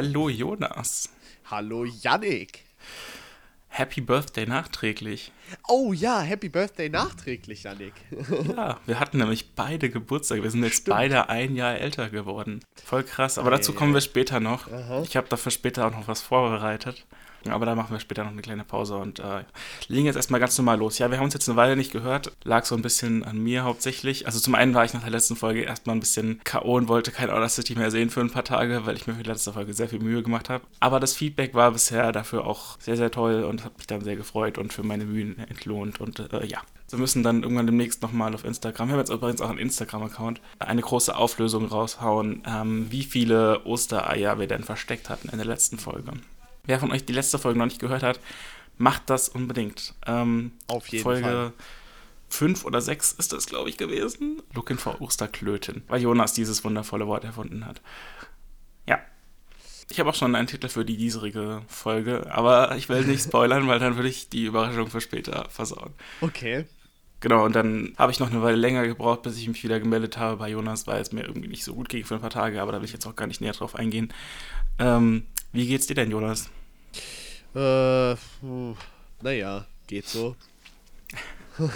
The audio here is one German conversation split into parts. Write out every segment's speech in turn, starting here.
Hallo Jonas. Hallo Yannick. Happy Birthday nachträglich. Oh ja, Happy Birthday nachträglich, Yannick. ja, wir hatten nämlich beide Geburtstag. Wir sind jetzt Stimmt. beide ein Jahr älter geworden. Voll krass. Aber dazu kommen wir später noch. Aha. Ich habe dafür später auch noch was vorbereitet. Aber da machen wir später noch eine kleine Pause und äh, legen jetzt erstmal ganz normal los. Ja, wir haben uns jetzt eine Weile nicht gehört. Lag so ein bisschen an mir hauptsächlich. Also zum einen war ich nach der letzten Folge erstmal ein bisschen K.O. und wollte kein Audacity mehr sehen für ein paar Tage, weil ich mir für die letzte Folge sehr viel Mühe gemacht habe. Aber das Feedback war bisher dafür auch sehr, sehr toll und hat mich dann sehr gefreut und für meine Mühen entlohnt. Und äh, ja, wir müssen dann irgendwann demnächst nochmal auf Instagram, wir haben jetzt übrigens auch einen Instagram-Account, eine große Auflösung raushauen, ähm, wie viele Ostereier wir denn versteckt hatten in der letzten Folge. Wer von euch die letzte Folge noch nicht gehört hat, macht das unbedingt. Ähm, Auf jeden Folge Fall. 5 oder 6 ist das, glaube ich, gewesen. Looking for Osterklöten, weil Jonas dieses wundervolle Wort erfunden hat. Ja. Ich habe auch schon einen Titel für die dieserige Folge, aber ich will nicht spoilern, weil dann würde ich die Überraschung für später versauen. Okay. Genau, und dann habe ich noch eine Weile länger gebraucht, bis ich mich wieder gemeldet habe bei Jonas, weil es mir irgendwie nicht so gut ging für ein paar Tage, aber da will ich jetzt auch gar nicht näher drauf eingehen. Ähm, wie geht's dir denn, Jonas? Äh, naja, geht so.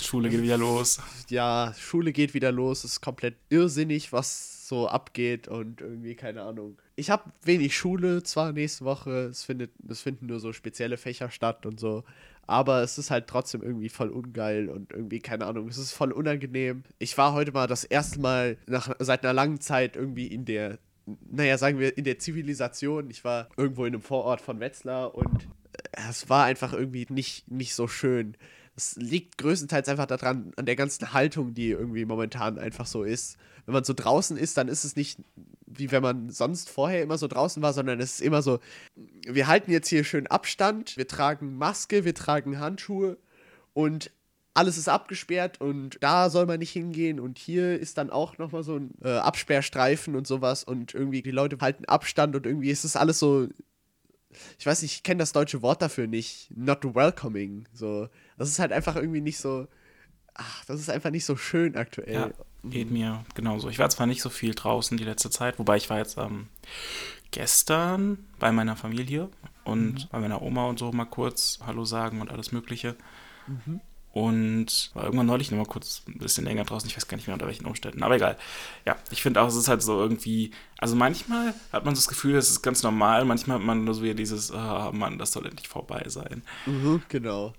Schule geht wieder los. Ja, Schule geht wieder los. Es ist komplett irrsinnig, was so abgeht und irgendwie keine Ahnung. Ich habe wenig Schule zwar nächste Woche. Es, findet, es finden nur so spezielle Fächer statt und so. Aber es ist halt trotzdem irgendwie voll ungeil und irgendwie, keine Ahnung, es ist voll unangenehm. Ich war heute mal das erste Mal nach, seit einer langen Zeit irgendwie in der naja, sagen wir, in der Zivilisation. Ich war irgendwo in einem Vorort von Wetzlar und äh, es war einfach irgendwie nicht, nicht so schön. Es liegt größtenteils einfach daran, an der ganzen Haltung, die irgendwie momentan einfach so ist. Wenn man so draußen ist, dann ist es nicht wie wenn man sonst vorher immer so draußen war, sondern es ist immer so, wir halten jetzt hier schön Abstand, wir tragen Maske, wir tragen Handschuhe und alles ist abgesperrt und da soll man nicht hingehen und hier ist dann auch nochmal so ein äh, Absperrstreifen und sowas und irgendwie die Leute halten Abstand und irgendwie ist es alles so, ich weiß nicht, ich kenne das deutsche Wort dafür nicht, not welcoming, so, das ist halt einfach irgendwie nicht so, ach, das ist einfach nicht so schön aktuell. Ja, geht mir genauso. Ich war zwar nicht so viel draußen die letzte Zeit, wobei ich war jetzt ähm, gestern bei meiner Familie und mhm. bei meiner Oma und so mal kurz Hallo sagen und alles Mögliche. Mhm. Und war irgendwann neulich noch mal kurz ein bisschen länger draußen. Ich weiß gar nicht mehr unter welchen Umständen. Aber egal. Ja, ich finde auch, es ist halt so irgendwie. Also manchmal hat man so das Gefühl, das ist ganz normal. Manchmal hat man nur so wieder dieses, oh Mann, das soll endlich vorbei sein. Mhm, genau.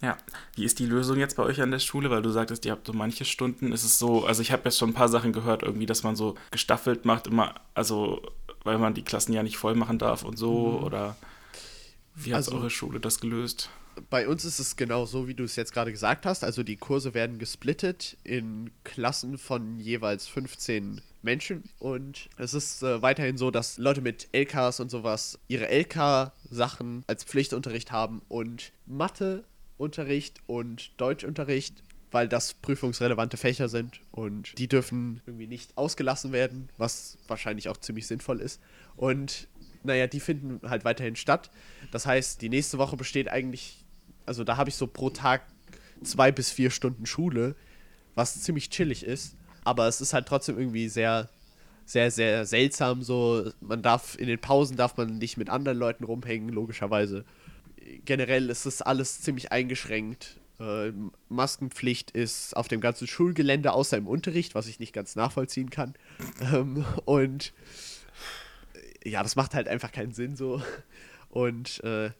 Ja, wie ist die Lösung jetzt bei euch an der Schule? Weil du sagtest, ihr habt so manche Stunden. Ist es so, also ich habe jetzt schon ein paar Sachen gehört, irgendwie, dass man so gestaffelt macht, immer, also weil man die Klassen ja nicht voll machen darf und so. Mhm. Oder wie hat also, eure Schule das gelöst? Bei uns ist es genau so, wie du es jetzt gerade gesagt hast. Also die Kurse werden gesplittet in Klassen von jeweils 15 Menschen. Und es ist äh, weiterhin so, dass Leute mit LKs und sowas ihre LK-Sachen als Pflichtunterricht haben und Matheunterricht und Deutschunterricht, weil das prüfungsrelevante Fächer sind und die dürfen irgendwie nicht ausgelassen werden, was wahrscheinlich auch ziemlich sinnvoll ist. Und naja, die finden halt weiterhin statt. Das heißt, die nächste Woche besteht eigentlich also da habe ich so pro Tag zwei bis vier Stunden Schule, was ziemlich chillig ist. Aber es ist halt trotzdem irgendwie sehr, sehr, sehr seltsam. So, man darf in den Pausen darf man nicht mit anderen Leuten rumhängen, logischerweise. Generell ist es alles ziemlich eingeschränkt. Äh, Maskenpflicht ist auf dem ganzen Schulgelände, außer im Unterricht, was ich nicht ganz nachvollziehen kann. Ähm, und ja, das macht halt einfach keinen Sinn so. Und äh,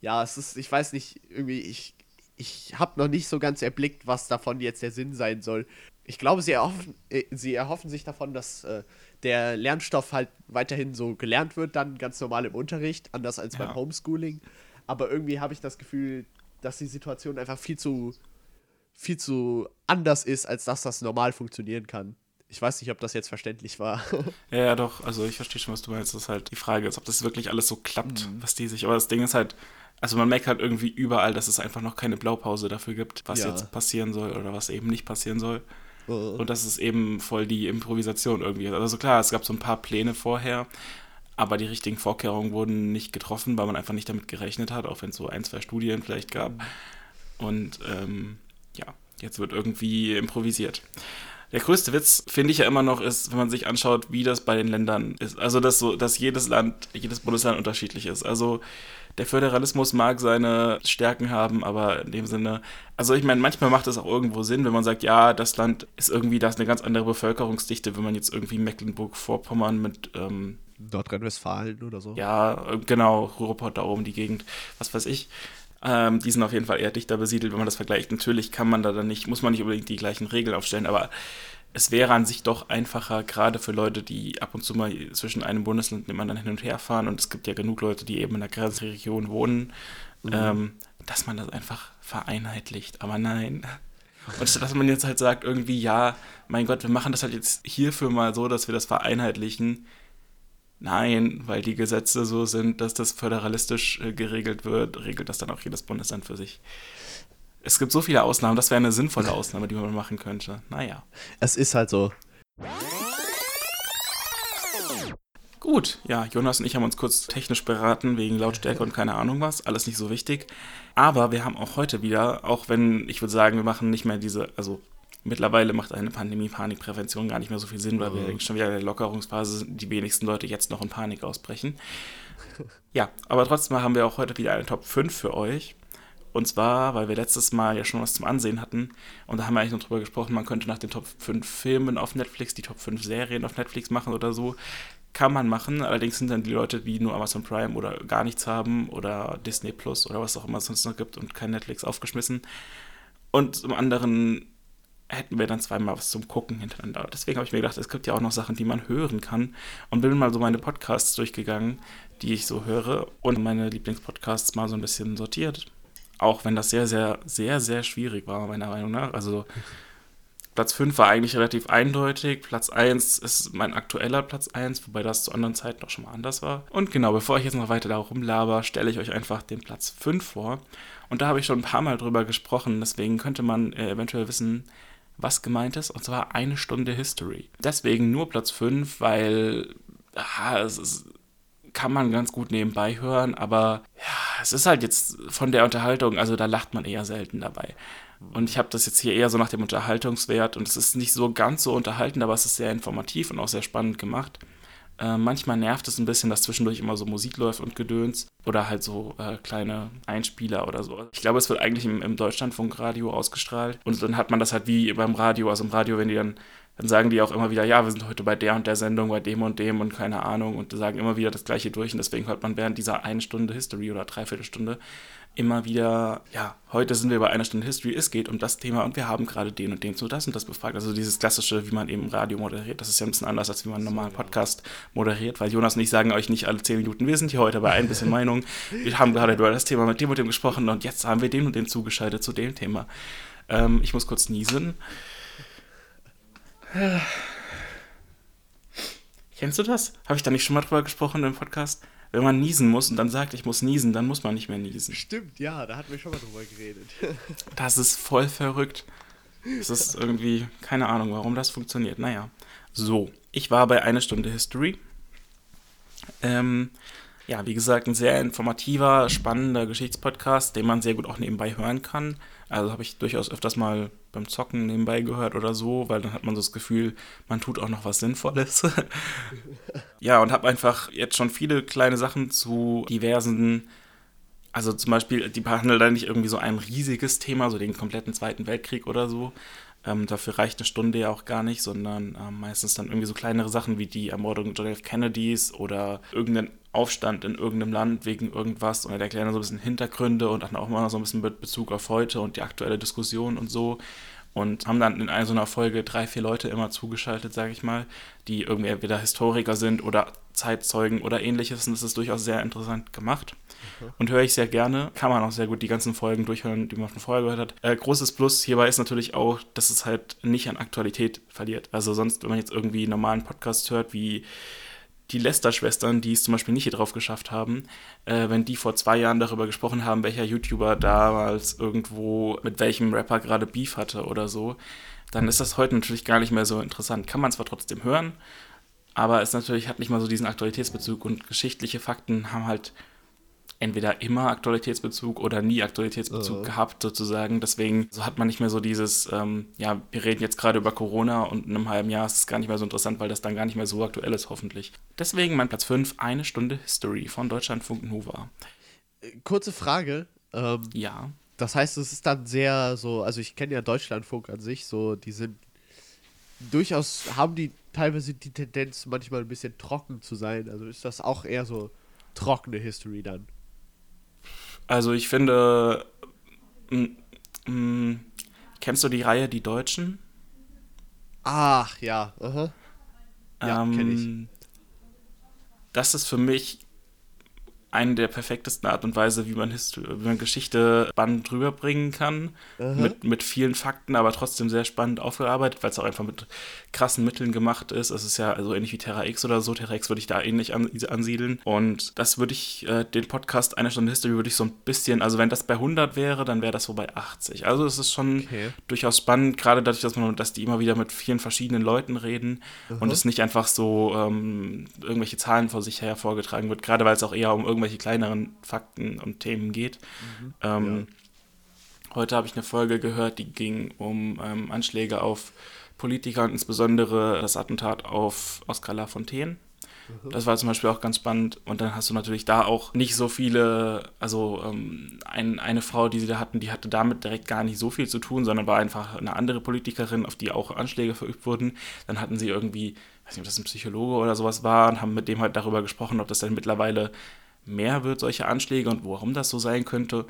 ja, es ist, ich weiß nicht, irgendwie, ich, ich habe noch nicht so ganz erblickt, was davon jetzt der Sinn sein soll. Ich glaube, sie erhoffen, äh, sie erhoffen sich davon, dass äh, der Lernstoff halt weiterhin so gelernt wird, dann ganz normal im Unterricht, anders als ja. beim Homeschooling. Aber irgendwie habe ich das Gefühl, dass die Situation einfach viel zu, viel zu anders ist, als dass das normal funktionieren kann. Ich weiß nicht, ob das jetzt verständlich war. ja, ja, doch. Also ich verstehe schon, was du meinst. Das ist halt die Frage, ist, ob das wirklich alles so klappt, mhm. was die sich. Aber das Ding ist halt, also man merkt halt irgendwie überall, dass es einfach noch keine Blaupause dafür gibt, was ja. jetzt passieren soll oder was eben nicht passieren soll. Uh. Und das ist eben voll die Improvisation irgendwie. Also klar, es gab so ein paar Pläne vorher, aber die richtigen Vorkehrungen wurden nicht getroffen, weil man einfach nicht damit gerechnet hat, auch wenn es so ein, zwei Studien vielleicht gab. Und ähm, ja, jetzt wird irgendwie improvisiert. Der größte Witz, finde ich ja immer noch, ist, wenn man sich anschaut, wie das bei den Ländern ist. Also, dass, so, dass jedes Land, jedes Bundesland unterschiedlich ist. Also, der Föderalismus mag seine Stärken haben, aber in dem Sinne, also ich meine, manchmal macht es auch irgendwo Sinn, wenn man sagt, ja, das Land ist irgendwie, da ist eine ganz andere Bevölkerungsdichte, wenn man jetzt irgendwie Mecklenburg-Vorpommern mit ähm, Nordrhein-Westfalen oder so. Ja, genau, Ruhrpott da oben die Gegend, was weiß ich. Ähm, die sind auf jeden Fall eher dichter besiedelt, wenn man das vergleicht. Natürlich kann man da dann nicht, muss man nicht unbedingt die gleichen Regeln aufstellen, aber es wäre an sich doch einfacher, gerade für Leute, die ab und zu mal zwischen einem Bundesland und dem anderen hin und her fahren. Und es gibt ja genug Leute, die eben in der Grenzregion wohnen, mhm. ähm, dass man das einfach vereinheitlicht. Aber nein. Und dass man jetzt halt sagt, irgendwie, ja, mein Gott, wir machen das halt jetzt hierfür mal so, dass wir das vereinheitlichen. Nein, weil die Gesetze so sind, dass das föderalistisch äh, geregelt wird, regelt das dann auch jedes Bundesland für sich. Es gibt so viele Ausnahmen, das wäre eine sinnvolle Ausnahme, die man machen könnte. Naja. Es ist halt so. Gut, ja, Jonas und ich haben uns kurz technisch beraten wegen Lautstärke und keine Ahnung was. Alles nicht so wichtig. Aber wir haben auch heute wieder, auch wenn ich würde sagen, wir machen nicht mehr diese, also Mittlerweile macht eine Pandemie-Panikprävention gar nicht mehr so viel Sinn, weil wir mhm. schon wieder in der Lockerungsphase sind, die wenigsten Leute jetzt noch in Panik ausbrechen. Ja, aber trotzdem haben wir auch heute wieder eine Top 5 für euch. Und zwar, weil wir letztes Mal ja schon was zum Ansehen hatten und da haben wir eigentlich noch drüber gesprochen, man könnte nach den Top 5 Filmen auf Netflix die Top 5 Serien auf Netflix machen oder so. Kann man machen, allerdings sind dann die Leute, die nur Amazon Prime oder gar nichts haben oder Disney Plus oder was auch immer es sonst noch gibt und kein Netflix aufgeschmissen. Und zum anderen hätten wir dann zweimal was zum Gucken hintereinander. Deswegen habe ich mir gedacht, es gibt ja auch noch Sachen, die man hören kann. Und bin mal so meine Podcasts durchgegangen, die ich so höre und meine Lieblingspodcasts mal so ein bisschen sortiert. Auch wenn das sehr, sehr, sehr, sehr schwierig war, meiner Meinung nach. Also Platz 5 war eigentlich relativ eindeutig. Platz 1 ist mein aktueller Platz 1, wobei das zu anderen Zeiten auch schon mal anders war. Und genau, bevor ich jetzt noch weiter darum laber, stelle ich euch einfach den Platz 5 vor. Und da habe ich schon ein paar Mal drüber gesprochen, deswegen könnte man äh, eventuell wissen, was gemeint ist, und zwar eine Stunde History. Deswegen nur Platz 5, weil ah, es ist, kann man ganz gut nebenbei hören, aber ja, es ist halt jetzt von der Unterhaltung, also da lacht man eher selten dabei. Und ich habe das jetzt hier eher so nach dem Unterhaltungswert und es ist nicht so ganz so unterhaltend, aber es ist sehr informativ und auch sehr spannend gemacht. Äh, manchmal nervt es ein bisschen, dass zwischendurch immer so Musik läuft und Gedöns oder halt so äh, kleine Einspieler oder so. Ich glaube, es wird eigentlich im, im Deutschlandfunkradio ausgestrahlt und dann hat man das halt wie beim Radio, also im Radio, wenn die dann dann sagen die auch immer wieder, ja, wir sind heute bei der und der Sendung, bei dem und dem und keine Ahnung und sagen immer wieder das Gleiche durch und deswegen hört man während dieser eine Stunde History oder Dreiviertelstunde immer wieder, ja, heute sind wir bei einer Stunde History, es geht um das Thema und wir haben gerade den und den zu das und das befragt. Also dieses klassische, wie man eben Radio moderiert, das ist ja ein bisschen anders, als wie man einen normalen Podcast moderiert, weil Jonas und ich sagen euch nicht alle zehn Minuten, wir sind hier heute bei ein bisschen Meinung, wir haben gerade über das Thema mit dem und dem gesprochen und jetzt haben wir den und den zugeschaltet zu dem Thema. Ähm, ich muss kurz niesen. Kennst du das? Habe ich da nicht schon mal drüber gesprochen im Podcast? wenn man niesen muss und dann sagt, ich muss niesen, dann muss man nicht mehr niesen. Stimmt, ja, da hatten wir schon mal drüber geredet. das ist voll verrückt. Das ist irgendwie, keine Ahnung, warum das funktioniert. Naja. So, ich war bei einer Stunde History. Ähm, ja, wie gesagt, ein sehr informativer, spannender Geschichtspodcast, den man sehr gut auch nebenbei hören kann. Also habe ich durchaus öfters mal beim Zocken nebenbei gehört oder so, weil dann hat man so das Gefühl, man tut auch noch was Sinnvolles. ja, und habe einfach jetzt schon viele kleine Sachen zu diversen, also zum Beispiel, die behandeln da nicht irgendwie so ein riesiges Thema, so den kompletten Zweiten Weltkrieg oder so. Ähm, dafür reicht eine Stunde ja auch gar nicht, sondern ähm, meistens dann irgendwie so kleinere Sachen wie die Ermordung John F. Kennedys oder irgendein Aufstand in irgendeinem Land wegen irgendwas und erklären dann so ein bisschen Hintergründe und dann auch mal so ein bisschen Bezug auf heute und die aktuelle Diskussion und so. Und haben dann in einer so einer Folge drei, vier Leute immer zugeschaltet, sage ich mal, die irgendwie entweder Historiker sind oder Zeitzeugen oder ähnliches. Und das ist durchaus sehr interessant gemacht. Okay. Und höre ich sehr gerne. Kann man auch sehr gut die ganzen Folgen durchhören, die man von vorher gehört hat. Äh, großes Plus hierbei ist natürlich auch, dass es halt nicht an Aktualität verliert. Also sonst, wenn man jetzt irgendwie einen normalen Podcast hört, wie die Lester-Schwestern, die es zum Beispiel nicht hier drauf geschafft haben, äh, wenn die vor zwei Jahren darüber gesprochen haben, welcher YouTuber damals irgendwo mit welchem Rapper gerade Beef hatte oder so, dann ist das heute natürlich gar nicht mehr so interessant. Kann man zwar trotzdem hören, aber es natürlich hat nicht mal so diesen Aktualitätsbezug und geschichtliche Fakten haben halt entweder immer Aktualitätsbezug oder nie Aktualitätsbezug uh. gehabt, sozusagen. Deswegen so hat man nicht mehr so dieses, ähm, ja, wir reden jetzt gerade über Corona und in einem halben Jahr ist es gar nicht mehr so interessant, weil das dann gar nicht mehr so aktuell ist, hoffentlich. Deswegen mein Platz 5, eine Stunde History von Deutschlandfunk Nova. Kurze Frage. Ähm, ja. Das heißt, es ist dann sehr so, also ich kenne ja Deutschlandfunk an sich, so, die sind durchaus, haben die teilweise die Tendenz, manchmal ein bisschen trocken zu sein. Also ist das auch eher so trockene History dann? Also ich finde, kennst du die Reihe Die Deutschen? Ach ja, aha. Ja, ähm, kenne ich. Das ist für mich eine der perfektesten Art und Weise, wie man, Histo wie man Geschichte spannend rüberbringen kann. Mit, mit vielen Fakten, aber trotzdem sehr spannend aufgearbeitet, weil es auch einfach mit krassen Mitteln gemacht ist. Es ist ja also ähnlich wie Terra X oder so. Terra X würde ich da ähnlich an, ansiedeln. Und das würde ich, äh, den Podcast Eine Stunde History würde ich so ein bisschen, also wenn das bei 100 wäre, dann wäre das so bei 80. Also es ist schon okay. durchaus spannend, gerade dadurch, dass man, dass die immer wieder mit vielen verschiedenen Leuten reden mhm. und es nicht einfach so ähm, irgendwelche Zahlen vor sich her vorgetragen wird, gerade weil es auch eher um irgendwelche irgendwelche kleineren Fakten und Themen geht. Mhm, ähm, ja. Heute habe ich eine Folge gehört, die ging um ähm, Anschläge auf Politiker und insbesondere das Attentat auf Oskar Lafontaine. Mhm. Das war zum Beispiel auch ganz spannend. Und dann hast du natürlich da auch nicht so viele, also ähm, ein, eine Frau, die sie da hatten, die hatte damit direkt gar nicht so viel zu tun, sondern war einfach eine andere Politikerin, auf die auch Anschläge verübt wurden. Dann hatten sie irgendwie, ich weiß nicht, ob das ein Psychologe oder sowas war, und haben mit dem halt darüber gesprochen, ob das dann mittlerweile mehr wird, solche Anschläge und warum das so sein könnte.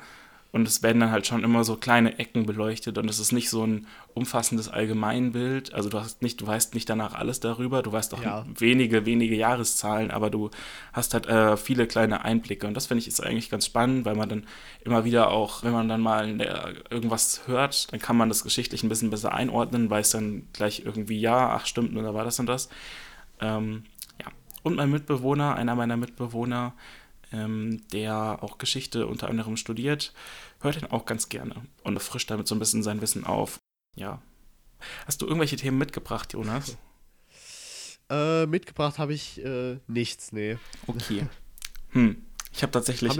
Und es werden dann halt schon immer so kleine Ecken beleuchtet und es ist nicht so ein umfassendes Allgemeinbild. Also du hast nicht, du weißt nicht danach alles darüber, du weißt auch ja. wenige, wenige Jahreszahlen, aber du hast halt äh, viele kleine Einblicke. Und das finde ich ist eigentlich ganz spannend, weil man dann immer wieder auch, wenn man dann mal der, irgendwas hört, dann kann man das geschichtlich ein bisschen besser einordnen, weiß dann gleich irgendwie, ja, ach stimmt, oder war das und das. Ähm, ja. Und mein Mitbewohner, einer meiner Mitbewohner, ähm, der auch Geschichte unter anderem studiert, hört ihn auch ganz gerne und frischt damit so ein bisschen sein Wissen auf. Ja. Hast du irgendwelche Themen mitgebracht, Jonas? Äh, mitgebracht habe ich äh, nichts, nee. Okay. Hm. Ich habe tatsächlich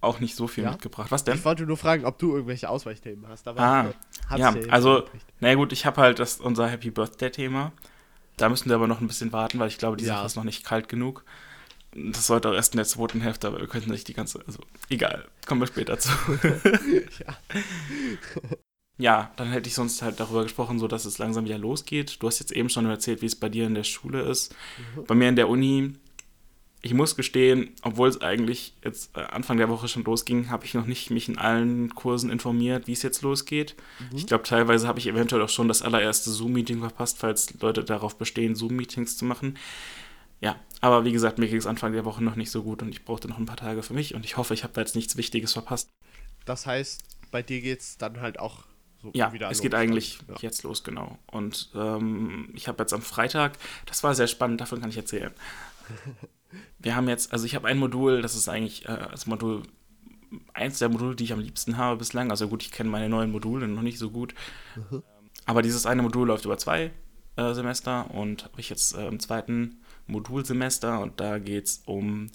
auch nicht so viel ja? mitgebracht. Was denn? Ich wollte nur fragen, ob du irgendwelche Ausweichthemen hast. Aber ah, äh, ja, also, na gut, ich habe halt das, unser Happy Birthday-Thema. Da müssen wir aber noch ein bisschen warten, weil ich glaube, die ja. Sache ist noch nicht kalt genug. Das sollte auch erst in der zweiten Hälfte, aber wir könnten nicht die ganze. Also, egal, kommen wir später zu. ja. ja, dann hätte ich sonst halt darüber gesprochen, so dass es langsam wieder losgeht. Du hast jetzt eben schon erzählt, wie es bei dir in der Schule ist. Mhm. Bei mir in der Uni, ich muss gestehen, obwohl es eigentlich jetzt äh, Anfang der Woche schon losging, habe ich noch nicht mich in allen Kursen informiert, wie es jetzt losgeht. Mhm. Ich glaube, teilweise habe ich eventuell auch schon das allererste Zoom-Meeting verpasst, falls Leute darauf bestehen, Zoom-Meetings zu machen. Ja, aber wie gesagt, mir ging es Anfang der Woche noch nicht so gut und ich brauchte noch ein paar Tage für mich und ich hoffe, ich habe da jetzt nichts Wichtiges verpasst. Das heißt, bei dir geht es dann halt auch so ja, wieder es geht eigentlich ja. jetzt los, genau. Und ähm, ich habe jetzt am Freitag, das war sehr spannend, davon kann ich erzählen. Wir haben jetzt, also ich habe ein Modul, das ist eigentlich äh, das Modul, eins der Module, die ich am liebsten habe bislang. Also gut, ich kenne meine neuen Module noch nicht so gut. Mhm. Aber dieses eine Modul läuft über zwei äh, Semester und habe ich jetzt äh, im zweiten Modulsemester und da geht es um,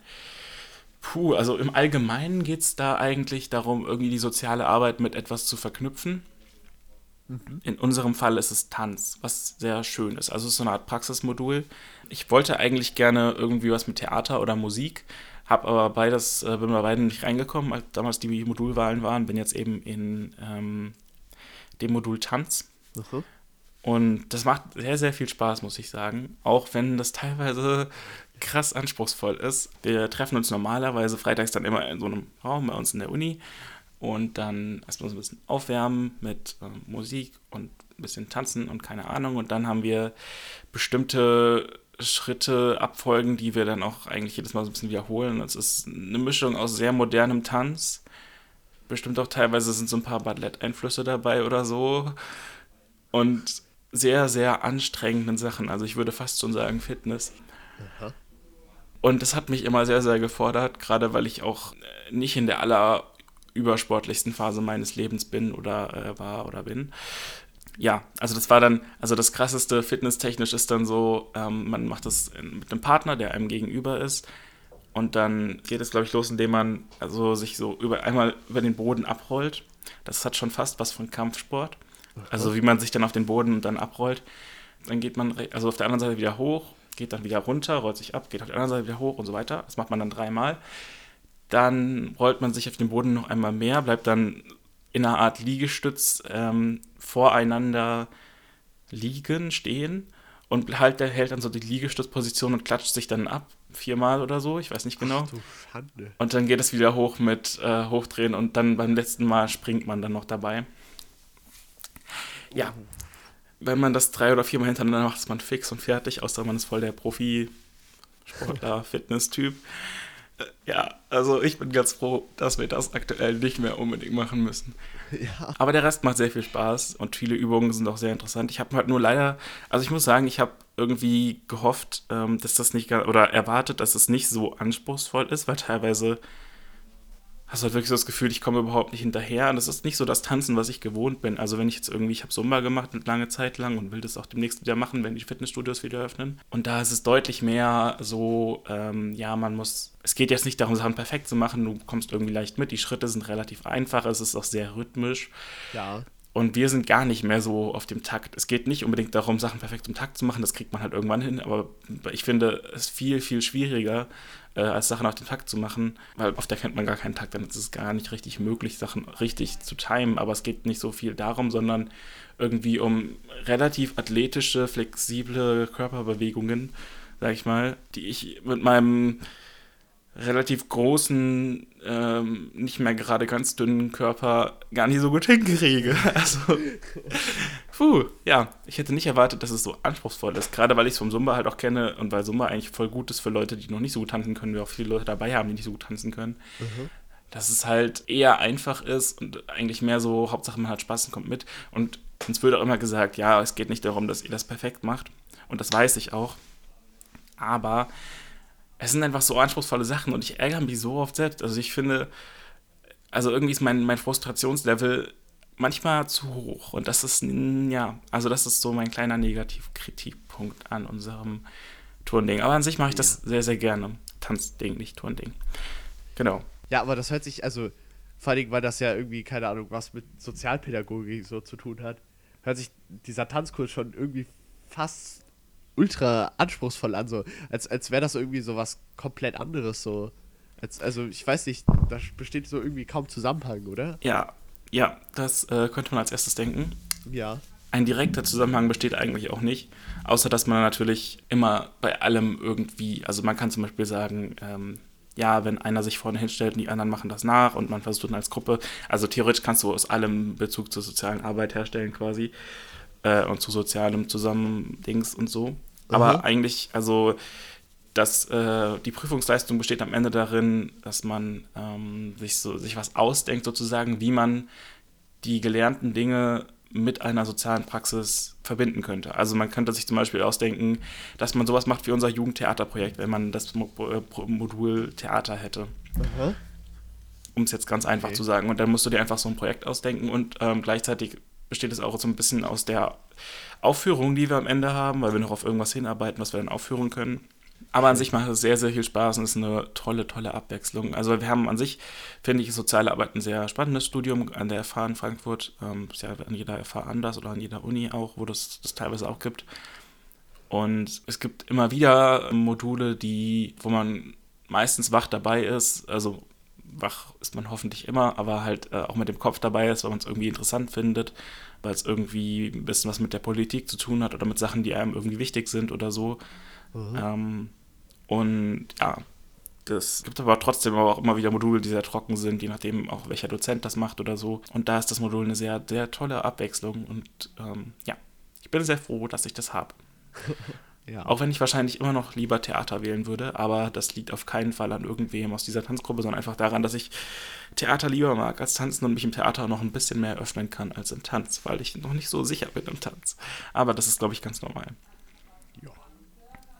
puh, also im Allgemeinen geht es da eigentlich darum, irgendwie die soziale Arbeit mit etwas zu verknüpfen. Mhm. In unserem Fall ist es Tanz, was sehr schön ist. Also es ist so eine Art Praxismodul. Ich wollte eigentlich gerne irgendwie was mit Theater oder Musik, habe aber beides, äh, bin bei beiden nicht reingekommen, als damals die Modulwahlen waren. Bin jetzt eben in ähm, dem Modul Tanz. Mhm. Und das macht sehr, sehr viel Spaß, muss ich sagen. Auch wenn das teilweise krass anspruchsvoll ist. Wir treffen uns normalerweise freitags dann immer in so einem Raum bei uns in der Uni und dann erstmal so ein bisschen aufwärmen mit äh, Musik und ein bisschen tanzen und keine Ahnung. Und dann haben wir bestimmte Schritte, Abfolgen, die wir dann auch eigentlich jedes Mal so ein bisschen wiederholen. Es ist eine Mischung aus sehr modernem Tanz. Bestimmt auch teilweise sind so ein paar Ballett-Einflüsse dabei oder so. Und sehr, sehr anstrengenden Sachen. Also ich würde fast schon sagen Fitness. Aha. Und das hat mich immer sehr, sehr gefordert, gerade weil ich auch äh, nicht in der allerübersportlichsten Phase meines Lebens bin oder äh, war oder bin. Ja, also das war dann, also das krasseste fitnesstechnisch ist dann so, ähm, man macht das mit einem Partner, der einem gegenüber ist. Und dann geht es, glaube ich, los, indem man also sich so über, einmal über den Boden abrollt. Das hat schon fast was von Kampfsport. Also wie man sich dann auf den Boden dann abrollt. Dann geht man also auf der anderen Seite wieder hoch, geht dann wieder runter, rollt sich ab, geht auf der anderen Seite wieder hoch und so weiter. Das macht man dann dreimal. Dann rollt man sich auf den Boden noch einmal mehr, bleibt dann in einer Art Liegestütz ähm, voreinander liegen, stehen und halt, der hält dann so die Liegestützposition und klatscht sich dann ab, viermal oder so, ich weiß nicht genau. Ach, du Schande. Und dann geht es wieder hoch mit äh, Hochdrehen und dann beim letzten Mal springt man dann noch dabei. Ja, wenn man das drei oder viermal hintereinander macht, ist man fix und fertig, außer man ist voll der Profi-Sportler, Fitness-Typ. Äh, ja, also ich bin ganz froh, dass wir das aktuell nicht mehr unbedingt machen müssen. Ja. Aber der Rest macht sehr viel Spaß und viele Übungen sind auch sehr interessant. Ich habe halt nur leider, also ich muss sagen, ich habe irgendwie gehofft, ähm, dass das nicht, oder erwartet, dass es nicht so anspruchsvoll ist, weil teilweise hast du halt wirklich so das Gefühl, ich komme überhaupt nicht hinterher. Und das ist nicht so das Tanzen, was ich gewohnt bin. Also wenn ich jetzt irgendwie, ich habe Zumba gemacht eine lange Zeit lang und will das auch demnächst wieder machen, wenn die Fitnessstudios wieder öffnen. Und da ist es deutlich mehr so, ähm, ja, man muss, es geht jetzt nicht darum, Sachen perfekt zu machen, du kommst irgendwie leicht mit, die Schritte sind relativ einfach, es ist auch sehr rhythmisch. Ja. Und wir sind gar nicht mehr so auf dem Takt. Es geht nicht unbedingt darum, Sachen perfekt im Takt zu machen, das kriegt man halt irgendwann hin, aber ich finde es viel, viel schwieriger, äh, als Sachen auf den Takt zu machen, weil oft erkennt man gar keinen Takt, dann ist es gar nicht richtig möglich, Sachen richtig zu timen, aber es geht nicht so viel darum, sondern irgendwie um relativ athletische, flexible Körperbewegungen, sag ich mal, die ich mit meinem relativ großen, ähm, nicht mehr gerade ganz dünnen Körper gar nicht so gut hinkriege. Also, puh, ja, ich hätte nicht erwartet, dass es so anspruchsvoll ist. Gerade weil ich es vom Zumba halt auch kenne und weil Zumba eigentlich voll gut ist für Leute, die noch nicht so gut tanzen können, wir auch viele Leute dabei haben, die nicht so gut tanzen können. Mhm. Dass es halt eher einfach ist und eigentlich mehr so, Hauptsache man hat Spaß und kommt mit. Und uns wird auch immer gesagt, ja, es geht nicht darum, dass ihr das perfekt macht. Und das weiß ich auch. Aber es sind einfach so anspruchsvolle Sachen und ich ärgere mich so oft selbst. Also ich finde, also irgendwie ist mein, mein Frustrationslevel manchmal zu hoch. Und das ist, ja, also das ist so mein kleiner Negativkritikpunkt an unserem Turnding. Aber an sich mache ich das sehr, sehr gerne. Tanzding, nicht Turnding. Genau. Ja, aber das hört sich, also vor allem, weil das ja irgendwie, keine Ahnung, was mit Sozialpädagogik so zu tun hat, hört sich dieser Tanzkurs schon irgendwie fast ultra anspruchsvoll an, so als, als wäre das irgendwie so was komplett anderes, so. Als, also ich weiß nicht, da besteht so irgendwie kaum Zusammenhang, oder? Ja, ja, das äh, könnte man als erstes denken. Ja. Ein direkter Zusammenhang besteht eigentlich auch nicht, außer dass man natürlich immer bei allem irgendwie, also man kann zum Beispiel sagen, ähm, ja, wenn einer sich vorne hinstellt und die anderen machen das nach und man versucht dann als Gruppe, also theoretisch kannst du aus allem Bezug zur sozialen Arbeit herstellen quasi äh, und zu sozialem Zusammendings und so. Aber mhm. eigentlich, also dass äh, die Prüfungsleistung besteht am Ende darin, dass man ähm, sich, so, sich was ausdenkt, sozusagen, wie man die gelernten Dinge mit einer sozialen Praxis verbinden könnte. Also man könnte sich zum Beispiel ausdenken, dass man sowas macht wie unser Jugendtheaterprojekt, wenn man das äh, Modul Theater hätte. Mhm. Um es jetzt ganz einfach okay. zu sagen. Und dann musst du dir einfach so ein Projekt ausdenken und ähm, gleichzeitig besteht es auch so ein bisschen aus der Aufführung, die wir am Ende haben, weil wir noch auf irgendwas hinarbeiten, was wir dann aufführen können. Aber an sich macht es sehr, sehr viel Spaß und ist eine tolle, tolle Abwechslung. Also wir haben an sich, finde ich, soziale Arbeit ein sehr spannendes Studium an der FH in Frankfurt. Ähm, ist ja an jeder FH anders oder an jeder Uni auch, wo das, das teilweise auch gibt. Und es gibt immer wieder Module, die, wo man meistens wach dabei ist. Also wach ist man hoffentlich immer, aber halt äh, auch mit dem Kopf dabei ist, weil man es irgendwie interessant findet weil es irgendwie ein bisschen was mit der Politik zu tun hat oder mit Sachen, die einem irgendwie wichtig sind oder so. Mhm. Ähm, und ja, es gibt aber trotzdem aber auch immer wieder Module, die sehr trocken sind, je nachdem auch welcher Dozent das macht oder so. Und da ist das Modul eine sehr, sehr tolle Abwechslung und ähm, ja, ich bin sehr froh, dass ich das habe. Ja. Auch wenn ich wahrscheinlich immer noch lieber Theater wählen würde, aber das liegt auf keinen Fall an irgendwem aus dieser Tanzgruppe, sondern einfach daran, dass ich Theater lieber mag als Tanzen und mich im Theater noch ein bisschen mehr öffnen kann als im Tanz, weil ich noch nicht so sicher bin im Tanz. Aber das ist, glaube ich, ganz normal. Ja.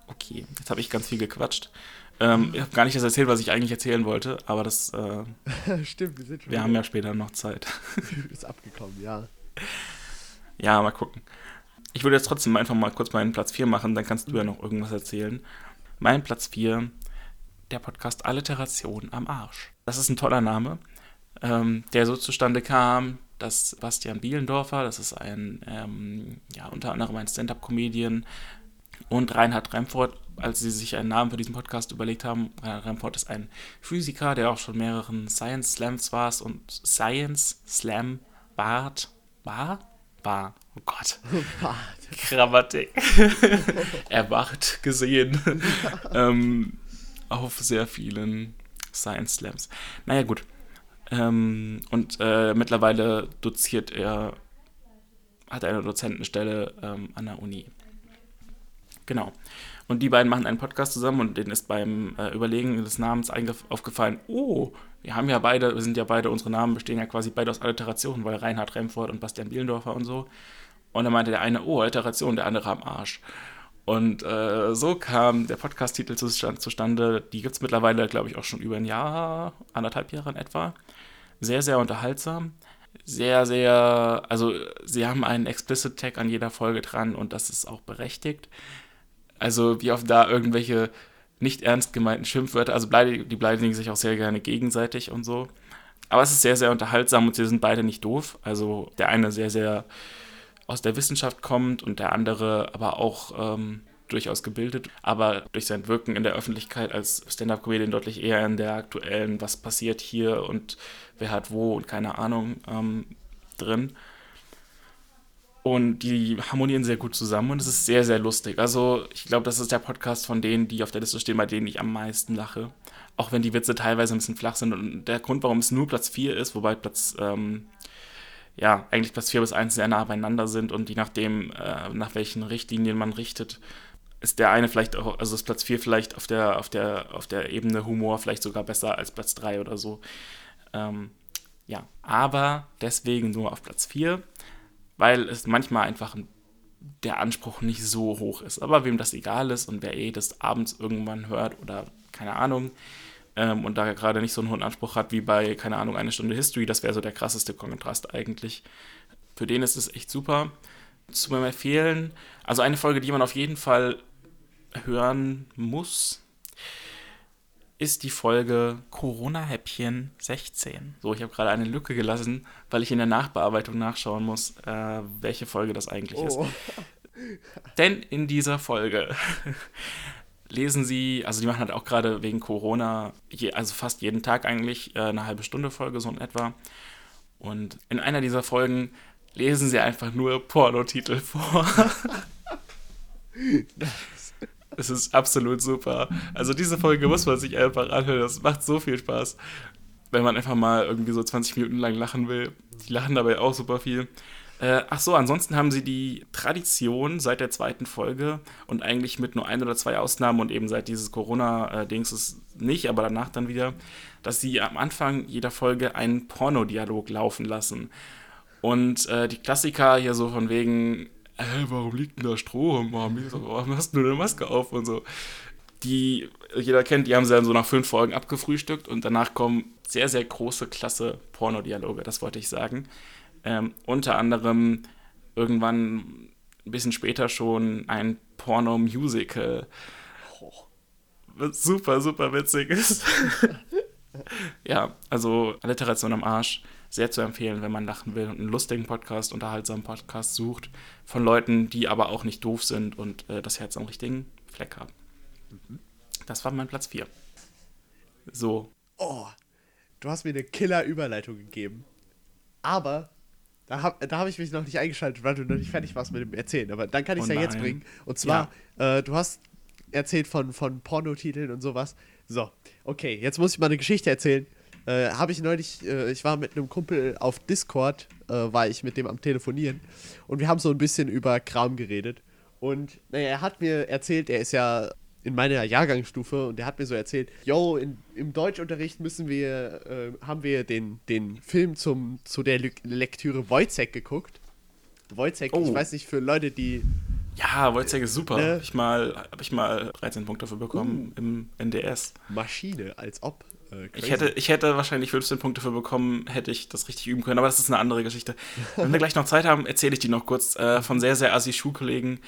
Okay, jetzt habe ich ganz viel gequatscht. Ähm, ich habe gar nicht das erzählt, was ich eigentlich erzählen wollte, aber das. Äh, Stimmt, wir sind schon. Wir haben ja später noch Zeit. ist abgekommen, ja. Ja, mal gucken. Ich würde jetzt trotzdem einfach mal kurz meinen Platz 4 machen, dann kannst du ja noch irgendwas erzählen. Mein Platz 4, der Podcast Alliteration am Arsch. Das ist ein toller Name, ähm, der so zustande kam, dass Bastian Bielendorfer, das ist ein, ähm, ja, unter anderem ein Stand-Up-Comedian, und Reinhard Remford, als sie sich einen Namen für diesen Podcast überlegt haben, Reinhard Remford ist ein Physiker, der auch schon mehreren Science Slams war und Science Slam wart, war, war, oh Gott, Grammatik, erwacht gesehen ähm, auf sehr vielen Science Slams. Naja, gut. Ähm, und äh, mittlerweile doziert er, hat eine Dozentenstelle ähm, an der Uni. Genau. Und die beiden machen einen Podcast zusammen und denen ist beim äh, Überlegen des Namens aufgefallen, oh, wir haben ja beide, wir sind ja beide, unsere Namen bestehen ja quasi beide aus Alliterationen, weil Reinhard Remford und Bastian Bielendorfer und so. Und dann meinte der eine, oh, Alliteration, der andere am Arsch. Und äh, so kam der Podcast-Titel zustande. Die gibt es mittlerweile, glaube ich, auch schon über ein Jahr, anderthalb Jahre in etwa. Sehr, sehr unterhaltsam. Sehr, sehr, also sie haben einen Explicit-Tag an jeder Folge dran und das ist auch berechtigt. Also wie oft da irgendwelche nicht ernst gemeinten Schimpfwörter, also die beleidigen sich auch sehr gerne gegenseitig und so. Aber es ist sehr, sehr unterhaltsam und sie sind beide nicht doof. Also der eine sehr, sehr aus der Wissenschaft kommt und der andere aber auch ähm, durchaus gebildet, aber durch sein Wirken in der Öffentlichkeit als Stand-up-Comedian deutlich eher in der aktuellen, was passiert hier und wer hat wo und keine Ahnung ähm, drin. Und die harmonieren sehr gut zusammen und es ist sehr, sehr lustig. Also, ich glaube, das ist der Podcast von denen, die auf der Liste stehen, bei denen ich am meisten lache. Auch wenn die Witze teilweise ein bisschen flach sind. Und der Grund, warum es nur Platz 4 ist, wobei Platz, ähm, ja, eigentlich Platz 4 bis 1 sehr nah beieinander sind und je nachdem, äh, nach welchen Richtlinien man richtet, ist der eine vielleicht auch, also ist Platz 4 vielleicht auf der, auf der, auf der Ebene Humor vielleicht sogar besser als Platz 3 oder so. Ähm, ja, aber deswegen nur auf Platz 4 weil es manchmal einfach der Anspruch nicht so hoch ist. Aber wem das egal ist und wer eh das abends irgendwann hört oder keine Ahnung ähm, und da gerade nicht so einen hohen Anspruch hat wie bei, keine Ahnung, eine Stunde History, das wäre so der krasseste Kontrast eigentlich. Für den ist es echt super. Zu meinem Empfehlen, also eine Folge, die man auf jeden Fall hören muss, ist die Folge Corona-Häppchen 16. So, ich habe gerade eine Lücke gelassen, weil ich in der Nachbearbeitung nachschauen muss, äh, welche Folge das eigentlich oh. ist. Denn in dieser Folge lesen sie, also die machen halt auch gerade wegen Corona, je, also fast jeden Tag eigentlich äh, eine halbe Stunde Folge, so in etwa. Und in einer dieser Folgen lesen sie einfach nur Pornotitel vor. Es ist absolut super. Also diese Folge muss man sich einfach anhören. Das macht so viel Spaß. Wenn man einfach mal irgendwie so 20 Minuten lang lachen will. Die lachen dabei auch super viel. Äh, ach so, ansonsten haben sie die Tradition seit der zweiten Folge und eigentlich mit nur ein oder zwei Ausnahmen und eben seit dieses Corona-Dings ist nicht, aber danach dann wieder, dass sie am Anfang jeder Folge einen Pornodialog laufen lassen. Und äh, die Klassiker hier so von wegen, hä, warum liegt denn da Stroh im warum hast du eine Maske auf und so. Die jeder kennt, die haben sie dann so nach fünf Folgen abgefrühstückt und danach kommen sehr, sehr große Klasse Pornodialoge, das wollte ich sagen. Ähm, unter anderem irgendwann ein bisschen später schon ein Porno-Musical. Was super, super witzig ist. ja, also Alliteration am Arsch sehr zu empfehlen, wenn man lachen will und einen lustigen Podcast, unterhaltsamen Podcast sucht, von Leuten, die aber auch nicht doof sind und äh, das Herz am richtigen Fleck haben. Das war mein Platz 4. So. Oh, du hast mir eine Killer-Überleitung gegeben. Aber da habe da hab ich mich noch nicht eingeschaltet, weil du noch nicht fertig warst mit dem Erzählen. Aber dann kann ich es oh ja jetzt bringen. Und zwar, ja. äh, du hast erzählt von, von Pornotiteln und sowas. So, okay, jetzt muss ich mal eine Geschichte erzählen. Äh, habe ich neulich, äh, ich war mit einem Kumpel auf Discord, äh, war ich mit dem am Telefonieren und wir haben so ein bisschen über Kram geredet. Und naja, er hat mir erzählt, er ist ja in meiner Jahrgangsstufe und der hat mir so erzählt, yo, in, im Deutschunterricht müssen wir, äh, haben wir den, den Film zum, zu der Lektüre Wojcek geguckt. Wojcek, oh. ich weiß nicht, für Leute, die ja, Wojciech ist super. Ne? Habe ich, mal, hab ich mal 13 Punkte dafür bekommen uh. im NDS. Maschine, als ob. Äh, ich, hätte, ich hätte wahrscheinlich 15 Punkte für bekommen, hätte ich das richtig üben können, aber das ist eine andere Geschichte. Wenn wir gleich noch Zeit haben, erzähle ich die noch kurz äh, von sehr, sehr assi Schulkollegen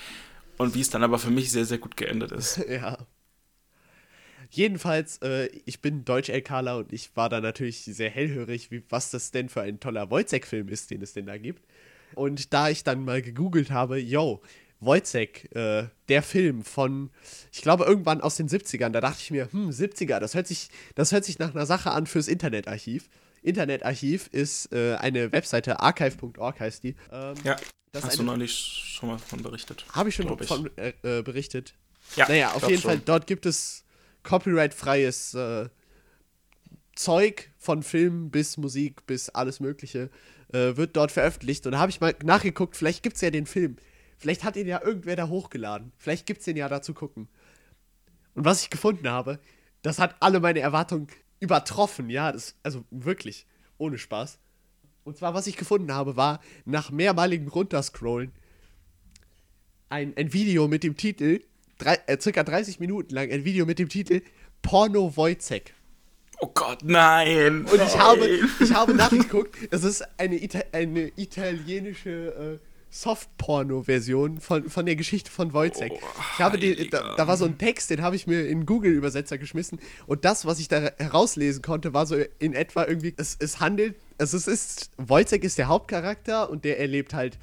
und wie es dann aber für mich sehr, sehr gut geendet ist. ja. Jedenfalls, äh, ich bin Deutsch-LKler und ich war da natürlich sehr hellhörig, wie, was das denn für ein toller Wojciech-Film ist, den es denn da gibt. Und da ich dann mal gegoogelt habe, yo, Wojciech, äh, der Film von, ich glaube, irgendwann aus den 70ern, da dachte ich mir, hm, 70er, das hört sich, das hört sich nach einer Sache an fürs Internetarchiv. Internetarchiv ist äh, eine Webseite, archive.org heißt die. Ähm, ja, hast du neulich schon mal von berichtet. Habe ich schon von äh, äh, berichtet. Ja, naja, auf jeden schon. Fall, dort gibt es copyright-freies äh, Zeug von Filmen bis Musik bis alles Mögliche äh, wird dort veröffentlicht. Und da habe ich mal nachgeguckt, vielleicht gibt es ja den Film. Vielleicht hat ihn ja irgendwer da hochgeladen. Vielleicht gibt es den ja da zu gucken. Und was ich gefunden habe, das hat alle meine Erwartungen übertroffen. Ja, das, also wirklich, ohne Spaß. Und zwar, was ich gefunden habe, war nach mehrmaligem Runterscrollen ein, ein Video mit dem Titel, drei, äh, circa 30 Minuten lang, ein Video mit dem Titel Porno Wojcek. Oh Gott, nein! Und ich habe, ich habe nachgeguckt, es ist eine, Ita eine italienische äh, Soft-Porno-Version von, von der Geschichte von Wojciech. Oh, ich habe den, da, da, war so ein Text, den habe ich mir in Google-Übersetzer geschmissen und das, was ich da herauslesen konnte, war so in etwa irgendwie, es, es handelt also es ist, Wojciech ist der Hauptcharakter und der erlebt halt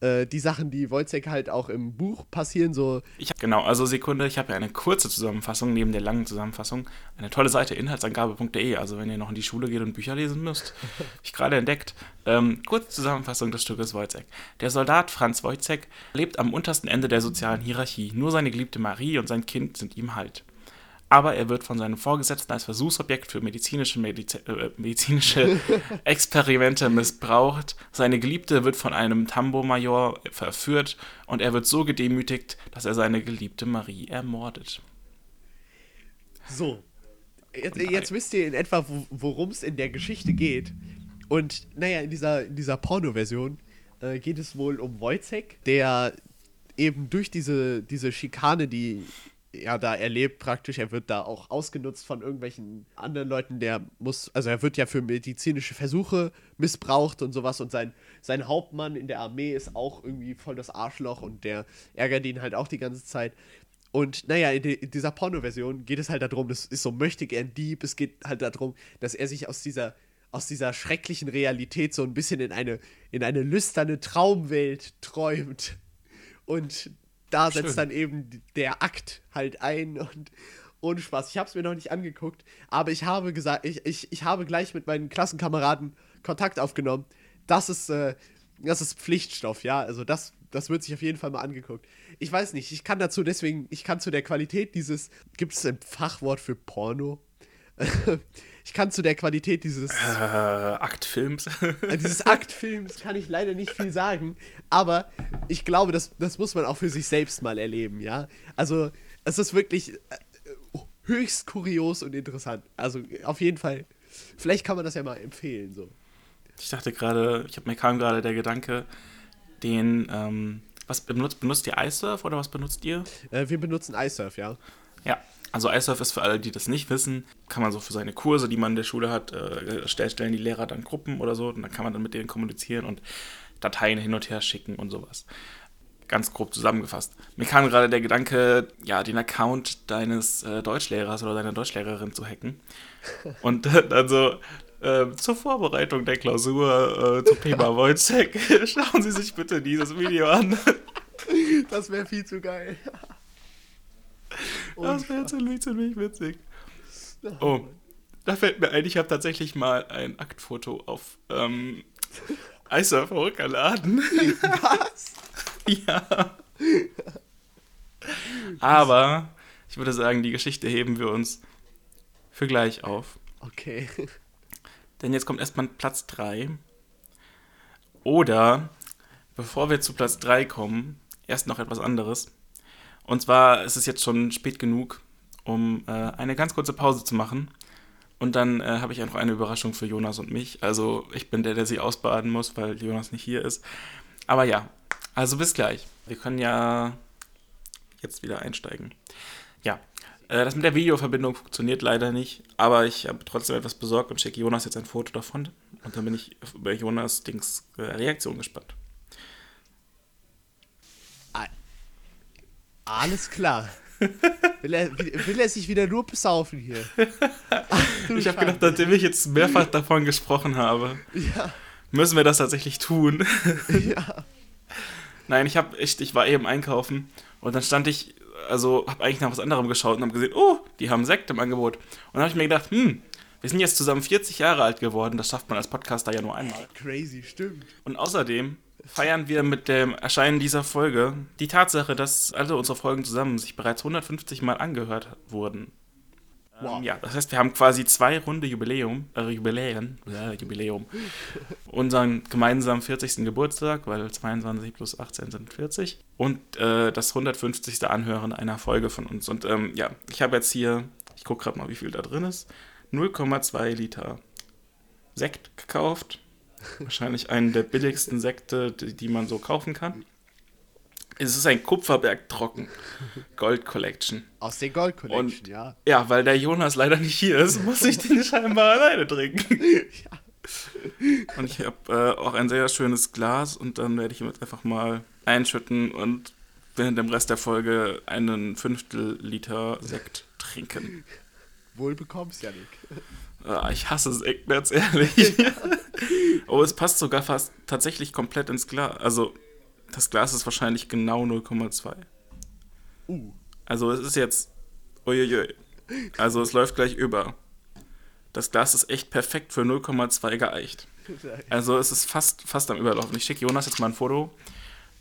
äh, die Sachen, die Wojciech halt auch im Buch passieren, so. Ich hab, genau, also Sekunde, ich habe ja eine kurze Zusammenfassung neben der langen Zusammenfassung. Eine tolle Seite, inhaltsangabe.de, also wenn ihr noch in die Schule geht und Bücher lesen müsst, ich gerade entdeckt. Ähm, kurze Zusammenfassung des Stückes Wojciech. Der Soldat Franz Wojciech lebt am untersten Ende der sozialen Hierarchie. Nur seine geliebte Marie und sein Kind sind ihm halt aber er wird von seinem Vorgesetzten als Versuchsobjekt für medizinische, Mediz äh, medizinische Experimente missbraucht. Seine Geliebte wird von einem Tambo-Major verführt und er wird so gedemütigt, dass er seine geliebte Marie ermordet. So, jetzt, jetzt wisst ihr in etwa, worum es in der Geschichte geht. Und naja, in dieser, in dieser Porno-Version äh, geht es wohl um Wojciech, der eben durch diese, diese Schikane, die er da erlebt praktisch, er wird da auch ausgenutzt von irgendwelchen anderen Leuten, der muss, also er wird ja für medizinische Versuche missbraucht und sowas und sein, sein Hauptmann in der Armee ist auch irgendwie voll das Arschloch und der ärgert ihn halt auch die ganze Zeit. Und naja, in, in dieser Porno-Version geht es halt darum, das ist so möchte gern Dieb, es geht halt darum, dass er sich aus dieser aus dieser schrecklichen Realität so ein bisschen in eine, in eine lüsterne Traumwelt träumt. Und da setzt Schön. dann eben der Akt halt ein und ohne Spaß. Ich habe es mir noch nicht angeguckt, aber ich habe gesagt, ich, ich, ich habe gleich mit meinen Klassenkameraden Kontakt aufgenommen. Das ist, äh, das ist Pflichtstoff, ja. Also das, das wird sich auf jeden Fall mal angeguckt. Ich weiß nicht, ich kann dazu deswegen, ich kann zu der Qualität dieses, gibt es ein Fachwort für Porno? ich kann zu der Qualität dieses äh, Aktfilms. Äh, dieses Aktfilms kann ich leider nicht viel sagen, aber ich glaube, das, das muss man auch für sich selbst mal erleben, ja. Also, es ist wirklich äh, höchst kurios und interessant. Also, auf jeden Fall, vielleicht kann man das ja mal empfehlen, so. Ich dachte gerade, ich habe mir kam gerade der Gedanke, den, ähm, was benutzt, benutzt ihr iSurf oder was benutzt ihr? Äh, wir benutzen iSurf, ja. Ja, also iSurf ist für alle, die das nicht wissen, kann man so für seine Kurse, die man in der Schule hat, äh, stellen die Lehrer dann Gruppen oder so und dann kann man dann mit denen kommunizieren und Dateien hin und her schicken und sowas. Ganz grob zusammengefasst. Mir kam gerade der Gedanke, ja, den Account deines äh, Deutschlehrers oder deiner Deutschlehrerin zu hacken. Und dann so, äh, zur Vorbereitung der Klausur äh, zum Thema Wojciech, schauen Sie sich bitte dieses Video an. Das wäre viel zu geil. Das wäre ziemlich, ziemlich witzig. Oh, da fällt mir ein, ich habe tatsächlich mal ein Aktfoto auf ähm, iSurf hochgeladen. Was? ja. Aber ich würde sagen, die Geschichte heben wir uns für gleich auf. Okay. Denn jetzt kommt erstmal Platz 3. Oder, bevor wir zu Platz 3 kommen, erst noch etwas anderes. Und zwar ist es jetzt schon spät genug, um äh, eine ganz kurze Pause zu machen. Und dann äh, habe ich einfach eine Überraschung für Jonas und mich. Also ich bin der, der sie ausbaden muss, weil Jonas nicht hier ist. Aber ja, also bis gleich. Wir können ja jetzt wieder einsteigen. Ja, äh, das mit der Videoverbindung funktioniert leider nicht, aber ich habe trotzdem etwas besorgt und schicke Jonas jetzt ein Foto davon. Und dann bin ich über Jonas Dings äh, Reaktion gespannt. Alles klar. Will er, will er sich wieder nur besaufen hier? Ach, ich habe gedacht, nachdem ich jetzt mehrfach davon gesprochen habe, ja. müssen wir das tatsächlich tun. ja. Nein, ich habe echt, ich war eben einkaufen und dann stand ich, also habe eigentlich nach was anderem geschaut und habe gesehen, oh, die haben Sekt im Angebot. Und dann habe ich mir gedacht, hm, wir sind jetzt zusammen 40 Jahre alt geworden, das schafft man als Podcaster ja nur einmal. Crazy, stimmt. Und außerdem feiern wir mit dem Erscheinen dieser Folge die Tatsache, dass alle unsere Folgen zusammen sich bereits 150 Mal angehört wurden. Wow. Ähm, ja, das heißt, wir haben quasi zwei Runde Jubiläum, äh, Jubiläen, äh, Jubiläum, unseren gemeinsamen 40. Geburtstag, weil 22 plus 18 sind 40 und äh, das 150. Anhören einer Folge von uns. Und ähm, ja, ich habe jetzt hier, ich gucke gerade mal, wie viel da drin ist, 0,2 Liter Sekt gekauft Wahrscheinlich einen der billigsten Sekte, die, die man so kaufen kann. Es ist ein Kupferberg trocken. Gold Collection. Aus der Gold Collection, Und, ja. Ja, weil der Jonas leider nicht hier ist, muss ich den scheinbar alleine trinken. ja. Und ich habe äh, auch ein sehr schönes Glas und dann werde ich ihm jetzt einfach mal einschütten und während dem Rest der Folge einen Fünftel Liter Sekt trinken. Wohl bekommst, Janik. Ah, ich hasse Sekt, ganz ehrlich. oh, es passt sogar fast tatsächlich komplett ins Glas. Also, das Glas ist wahrscheinlich genau 0,2. Uh. Also, es ist jetzt. Uiuiui. Also, es läuft gleich über. Das Glas ist echt perfekt für 0,2 geeicht. Also, es ist fast, fast am Überlaufen. Ich schicke Jonas jetzt mal ein Foto.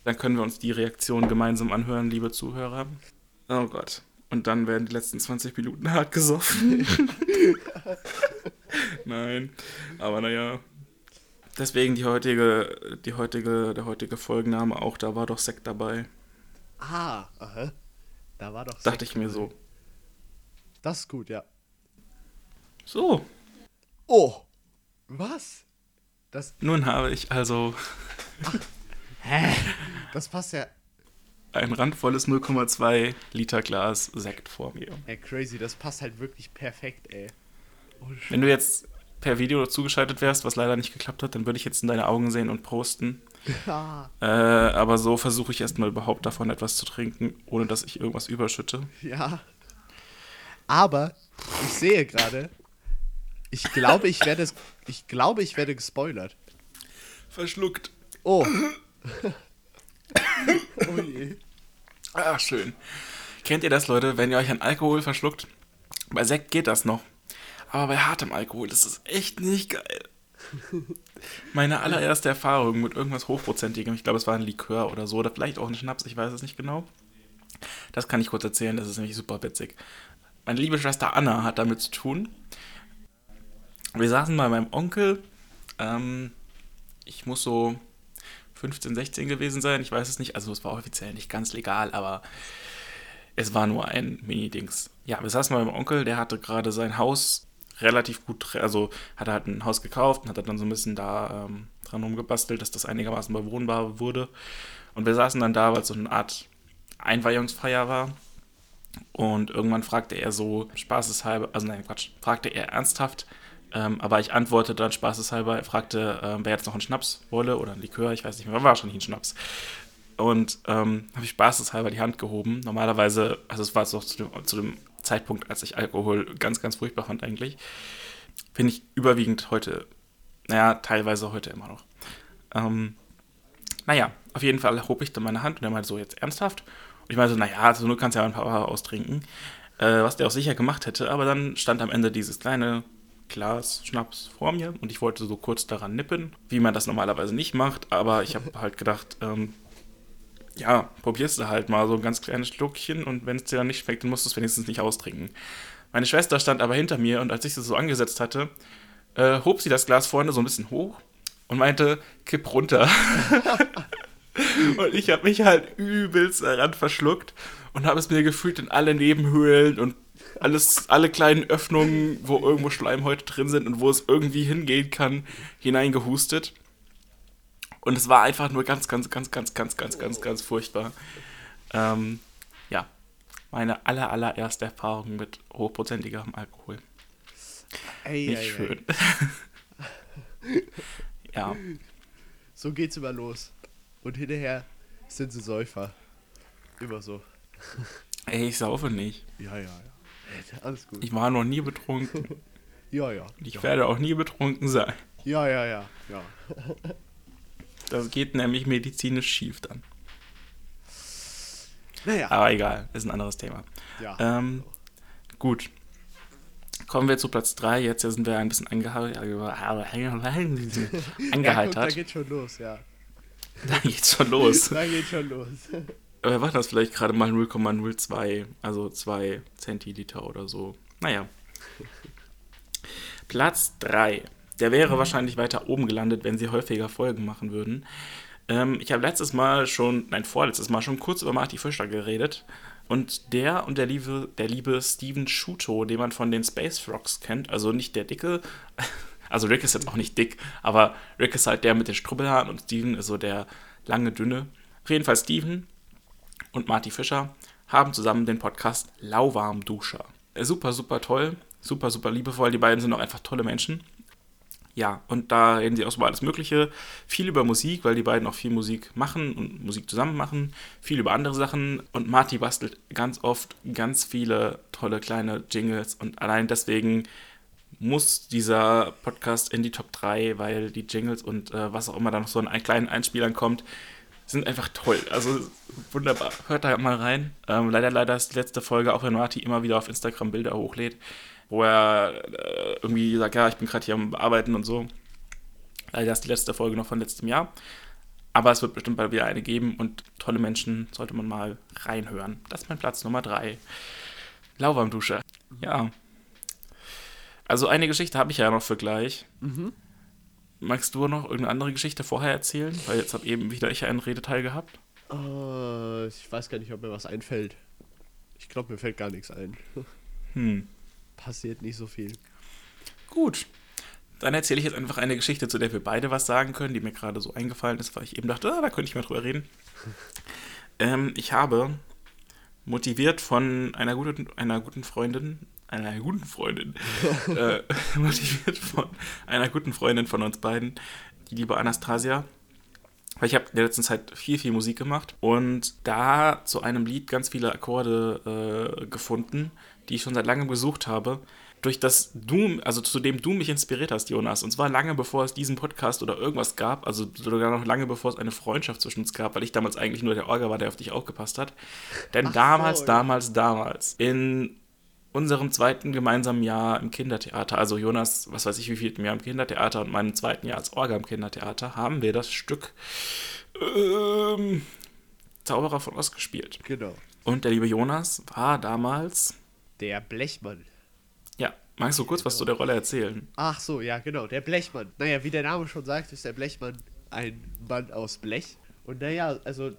Dann können wir uns die Reaktion gemeinsam anhören, liebe Zuhörer. Oh Gott. Und dann werden die letzten 20 Minuten hart gesoffen. Nein, aber naja. Deswegen die heutige, die heutige, der heutige Folgenname auch, da war doch Sekt dabei. Ah, aha. Da war doch Sekt Dachte ich mir so. Das ist gut, ja. So. Oh. Was? Das. Nun habe ich also. Ach, hä? Das passt ja ein randvolles 0,2 Liter Glas Sekt vor mir. Ey, crazy, das passt halt wirklich perfekt, ey. Oh, Wenn du jetzt per Video zugeschaltet wärst, was leider nicht geklappt hat, dann würde ich jetzt in deine Augen sehen und posten. Ja. Äh, aber so versuche ich erstmal überhaupt davon etwas zu trinken, ohne dass ich irgendwas überschütte. Ja. Aber ich sehe gerade, ich glaube, ich werde ich glaube, ich werde gespoilert. Verschluckt. Oh. oh je. Ach, schön. Kennt ihr das, Leute, wenn ihr euch an Alkohol verschluckt? Bei Sekt geht das noch. Aber bei hartem Alkohol, das ist echt nicht geil. Meine allererste Erfahrung mit irgendwas Hochprozentigem, ich glaube, es war ein Likör oder so, oder vielleicht auch ein Schnaps, ich weiß es nicht genau. Das kann ich kurz erzählen, das ist nämlich super witzig. Meine liebe Schwester Anna hat damit zu tun. Wir saßen bei meinem Onkel. Ähm, ich muss so 15, 16 gewesen sein, ich weiß es nicht. Also es war offiziell nicht ganz legal, aber es war nur ein Mini-Dings. Ja, wir saßen bei meinem Onkel, der hatte gerade sein Haus relativ gut, also hat er halt ein Haus gekauft und hat dann so ein bisschen da ähm, dran rumgebastelt, dass das einigermaßen bewohnbar wurde. Und wir saßen dann da, weil es so eine Art Einweihungsfeier war. Und irgendwann fragte er so spaßeshalber, also nein, Quatsch, fragte er ernsthaft, ähm, aber ich antwortete dann spaßeshalber, er fragte, ähm, wer jetzt noch einen Schnaps wolle oder ein Likör, ich weiß nicht mehr, war wahrscheinlich ein Schnaps. Und ähm, habe ich spaßeshalber die Hand gehoben. Normalerweise, also es war es auch zu dem, zu dem Zeitpunkt, als ich Alkohol ganz, ganz furchtbar fand eigentlich, finde ich überwiegend heute, naja, teilweise heute immer noch. Ähm, naja, auf jeden Fall hob ich dann meine Hand und er meinte so, jetzt ernsthaft? Und ich meinte so, naja, also nur kannst du ja ein paar austrinken. Äh, was der auch sicher gemacht hätte, aber dann stand am Ende dieses kleine Glas Schnaps vor mir und ich wollte so kurz daran nippen, wie man das normalerweise nicht macht, aber ich habe halt gedacht, ähm, ja, probierst du halt mal so ein ganz kleines Schluckchen und wenn es dir dann nicht schmeckt, dann musst du es wenigstens nicht austrinken. Meine Schwester stand aber hinter mir und als ich sie so angesetzt hatte, äh, hob sie das Glas vorne so ein bisschen hoch und meinte, kipp runter. und ich habe mich halt übelst daran verschluckt und habe es mir gefühlt in alle Nebenhöhlen und alles, alle kleinen Öffnungen, wo irgendwo Schleimhäute drin sind und wo es irgendwie hingehen kann, hineingehustet. Und es war einfach nur ganz, ganz, ganz, ganz, ganz, ganz, ganz, ganz furchtbar. Ähm, ja, meine aller, allererste Erfahrung mit hochprozentigem Alkohol. Ey, Nicht ey, schön. Ey. ja. So geht's immer los. Und hinterher sind sie Säufer. Immer so. Ey, ich saufe nicht. Ja, ja, ja. Alles gut. Ich war noch nie betrunken. ja, ja. Und ich ja. werde auch nie betrunken sein. Ja, ja, ja, ja. das geht nämlich medizinisch schief dann. Naja. Aber egal, ist ein anderes Thema. Ja. Ähm, gut. Kommen wir zu Platz 3. Jetzt sind wir ein bisschen angeheitert. angeheitert. Ja, da geht schon los, ja. Da geht's schon los. da geht schon los. Aber war das vielleicht gerade mal 0,02, also 2 Zentiliter oder so. Naja. Platz 3. Der wäre wahrscheinlich weiter oben gelandet, wenn sie häufiger Folgen machen würden. Ähm, ich habe letztes Mal schon, nein, vorletztes Mal schon kurz über Marty Fischer geredet. Und der und der liebe, der liebe Steven Shuto, den man von den Space Frogs kennt, also nicht der dicke, also Rick ist jetzt auch nicht dick, aber Rick ist halt der mit den Strubbelhaaren und Steven ist so der lange, dünne. Auf jeden Fall Steven und Marty Fischer haben zusammen den Podcast Lauwarmduscher. Super, super toll, super, super liebevoll. Die beiden sind auch einfach tolle Menschen. Ja, und da reden sie auch über alles Mögliche. Viel über Musik, weil die beiden auch viel Musik machen und Musik zusammen machen. Viel über andere Sachen. Und Marty bastelt ganz oft ganz viele tolle kleine Jingles. Und allein deswegen muss dieser Podcast in die Top 3, weil die Jingles und äh, was auch immer da noch so in kleinen Einspielern kommt, sind einfach toll. Also wunderbar. Hört da mal rein. Ähm, leider, leider ist die letzte Folge, auch wenn Marty immer wieder auf Instagram Bilder hochlädt, wo er äh, irgendwie sagt, ja, ich bin gerade hier am Arbeiten und so. Leider ist die letzte Folge noch von letztem Jahr. Aber es wird bestimmt bald wieder eine geben und tolle Menschen sollte man mal reinhören. Das ist mein Platz Nummer 3. Lauwarmdusche. Ja. Also eine Geschichte habe ich ja noch für gleich. Mhm. Magst du noch irgendeine andere Geschichte vorher erzählen? Weil jetzt habe eben wieder ich einen Redeteil gehabt. Uh, ich weiß gar nicht, ob mir was einfällt. Ich glaube, mir fällt gar nichts ein. Hm passiert nicht so viel. Gut. Dann erzähle ich jetzt einfach eine Geschichte, zu der wir beide was sagen können, die mir gerade so eingefallen ist, weil ich eben dachte, ah, da könnte ich mal drüber reden. ähm, ich habe motiviert von einer guten, einer guten Freundin, einer guten Freundin, äh, motiviert von einer guten Freundin von uns beiden, die liebe Anastasia, weil ich habe in der letzten Zeit viel, viel Musik gemacht und da zu einem Lied ganz viele Akkorde äh, gefunden, die ich schon seit langem gesucht habe, durch das du, also zu dem du mich inspiriert hast, Jonas. Und zwar lange bevor es diesen Podcast oder irgendwas gab, also sogar noch lange bevor es eine Freundschaft zwischen uns gab, weil ich damals eigentlich nur der Orga war, der auf dich aufgepasst hat. Denn Ach damals, so, damals, damals, in unserem zweiten gemeinsamen Jahr im Kindertheater, also Jonas, was weiß ich, wie viel Jahr im Kindertheater und meinem zweiten Jahr als Orga im Kindertheater, haben wir das Stück ähm, Zauberer von Ost gespielt. Genau. Und der liebe Jonas war damals der Blechmann. Ja, magst du kurz was zu der Rolle erzählen? Ach so, ja, genau, der Blechmann. Naja, wie der Name schon sagt, ist der Blechmann ein Mann aus Blech. Und naja, also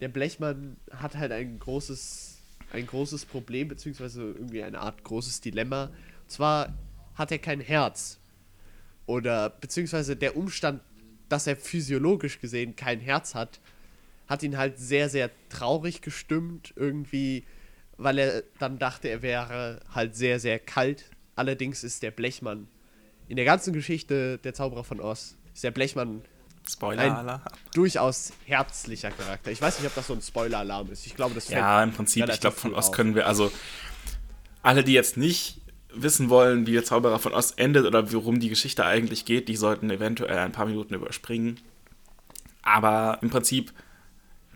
der Blechmann hat halt ein großes, ein großes Problem, beziehungsweise irgendwie eine Art großes Dilemma. Und zwar hat er kein Herz. Oder beziehungsweise der Umstand, dass er physiologisch gesehen kein Herz hat, hat ihn halt sehr, sehr traurig gestimmt. Irgendwie weil er dann dachte, er wäre halt sehr, sehr kalt. Allerdings ist der Blechmann in der ganzen Geschichte der Zauberer von Oz, ist der Blechmann Spoiler-Alarm. durchaus herzlicher Charakter. Ich weiß nicht, ob das so ein Spoiler-Alarm ist. Ich glaube, das Ja, im Prinzip, ich glaube, von Oz können wir, also alle, die jetzt nicht wissen wollen, wie der Zauberer von Oz endet oder worum die Geschichte eigentlich geht, die sollten eventuell ein paar Minuten überspringen. Aber im Prinzip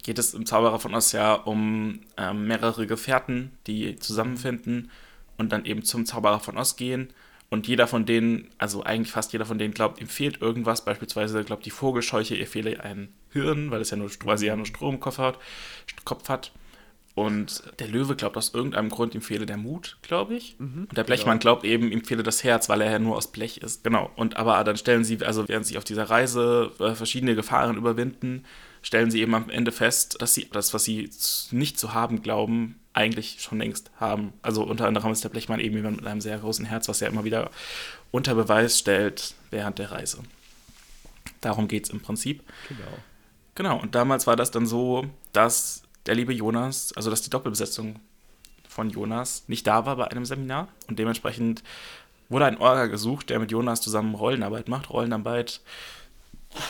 geht es im Zauberer von Oz ja um ähm, mehrere Gefährten, die zusammenfinden und dann eben zum Zauberer von Oz gehen. Und jeder von denen, also eigentlich fast jeder von denen glaubt, ihm fehlt irgendwas. Beispielsweise glaubt die Vogelscheuche, ihr fehle ein Hirn, weil es ja nur, quasi ja nur Stromkopf hat, Kopf hat. Und der Löwe glaubt aus irgendeinem Grund, ihm fehle der Mut, glaube ich. Mhm, und der Blechmann genau. glaubt eben, ihm fehle das Herz, weil er ja nur aus Blech ist. Genau. Und aber dann stellen sie, also während sie auf dieser Reise äh, verschiedene Gefahren überwinden, stellen sie eben am Ende fest, dass sie das, was sie nicht zu haben glauben, eigentlich schon längst haben. Also unter anderem ist der Blechmann eben jemand mit einem sehr großen Herz, was er immer wieder unter Beweis stellt während der Reise. Darum geht es im Prinzip. Genau. Genau, und damals war das dann so, dass der liebe Jonas, also dass die Doppelbesetzung von Jonas nicht da war bei einem Seminar und dementsprechend wurde ein Orga gesucht, der mit Jonas zusammen Rollenarbeit macht. Rollenarbeit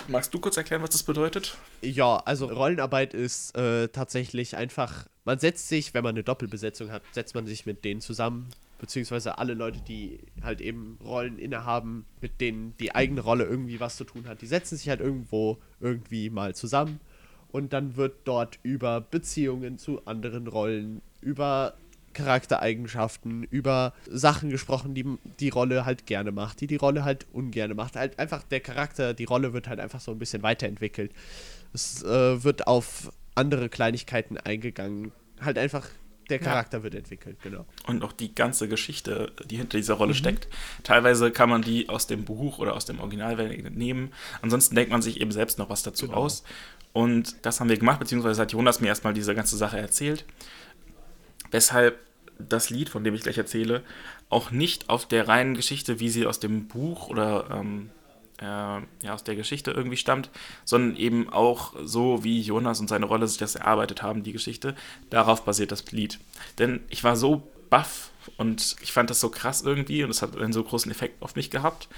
Magst du kurz erklären, was das bedeutet? Ja, also Rollenarbeit ist äh, tatsächlich einfach, man setzt sich, wenn man eine Doppelbesetzung hat, setzt man sich mit denen zusammen, beziehungsweise alle Leute, die halt eben Rollen innehaben, mit denen die eigene Rolle irgendwie was zu tun hat, die setzen sich halt irgendwo irgendwie mal zusammen und dann wird dort über Beziehungen zu anderen Rollen, über Charaktereigenschaften, über Sachen gesprochen, die die Rolle halt gerne macht, die die Rolle halt ungerne macht. Halt einfach der Charakter, die Rolle wird halt einfach so ein bisschen weiterentwickelt. Es äh, wird auf andere Kleinigkeiten eingegangen. Halt einfach der Charakter ja. wird entwickelt, genau. Und auch die ganze Geschichte, die hinter dieser Rolle mhm. steckt. Teilweise kann man die aus dem Buch oder aus dem Original nehmen. Ansonsten denkt man sich eben selbst noch was dazu genau. aus. Und das haben wir gemacht, beziehungsweise hat Jonas mir erstmal diese ganze Sache erzählt. Weshalb das Lied, von dem ich gleich erzähle, auch nicht auf der reinen Geschichte, wie sie aus dem Buch oder ähm, äh, ja, aus der Geschichte irgendwie stammt, sondern eben auch so, wie Jonas und seine Rolle sich das erarbeitet haben, die Geschichte. Darauf basiert das Lied. Denn ich war so baff und ich fand das so krass irgendwie und es hat einen so großen Effekt auf mich gehabt,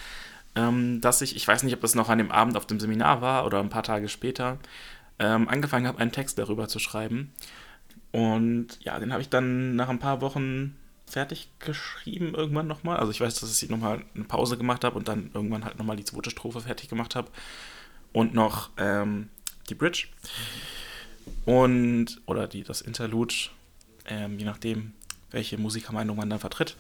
ähm, dass ich, ich weiß nicht, ob das noch an dem Abend auf dem Seminar war oder ein paar Tage später, ähm, angefangen habe, einen Text darüber zu schreiben. Und ja, den habe ich dann nach ein paar Wochen fertig geschrieben irgendwann nochmal. Also ich weiß, dass ich nochmal eine Pause gemacht habe und dann irgendwann halt nochmal die zweite Strophe fertig gemacht habe. Und noch ähm, die Bridge. Und, oder die, das Interlude, ähm, je nachdem, welche Musikermeinung man dann vertritt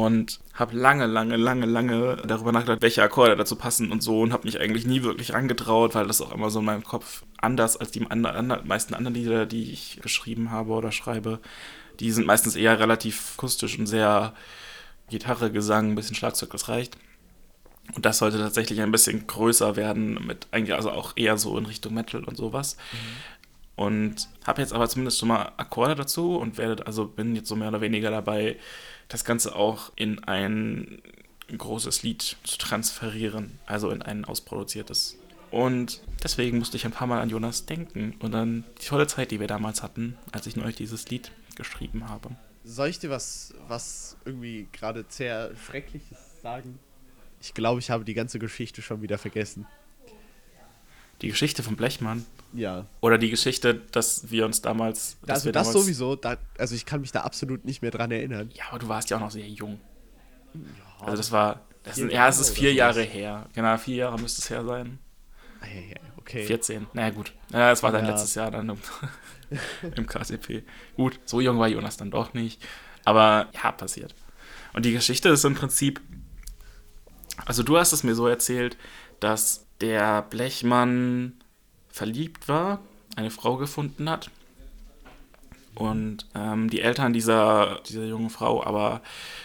und habe lange, lange, lange, lange darüber nachgedacht, welche Akkorde dazu passen und so und habe mich eigentlich nie wirklich angetraut, weil das auch immer so in meinem Kopf anders als die meisten anderen Lieder, die ich geschrieben habe oder schreibe. Die sind meistens eher relativ akustisch und sehr Gitarre, Gesang, ein bisschen Schlagzeug, das reicht. Und das sollte tatsächlich ein bisschen größer werden, mit eigentlich also auch eher so in Richtung Metal und sowas. Mhm. Und habe jetzt aber zumindest schon mal Akkorde dazu und werde, also bin jetzt so mehr oder weniger dabei, das Ganze auch in ein großes Lied zu transferieren, also in ein ausproduziertes. Und deswegen musste ich ein paar Mal an Jonas denken und an die tolle Zeit, die wir damals hatten, als ich neulich dieses Lied geschrieben habe. Soll ich dir was, was irgendwie gerade sehr Schreckliches sagen? Ich glaube, ich habe die ganze Geschichte schon wieder vergessen. Die Geschichte von Blechmann? Ja. Oder die Geschichte, dass wir uns damals. Also das damals sowieso, da, also ich kann mich da absolut nicht mehr dran erinnern. Ja, aber du warst ja auch noch sehr jung. Ja, also das war. Das sind, ja, es ist vier Jahre her. Genau, vier Jahre müsste es her sein. Okay. 14. Naja, gut. Ja, es war dann ja. letztes Jahr dann im, im KCP. Gut, so jung war Jonas dann doch nicht. Aber ja, passiert. Und die Geschichte ist im Prinzip. Also, du hast es mir so erzählt, dass der Blechmann verliebt war, eine Frau gefunden hat. Und ähm, die Eltern dieser, dieser jungen Frau aber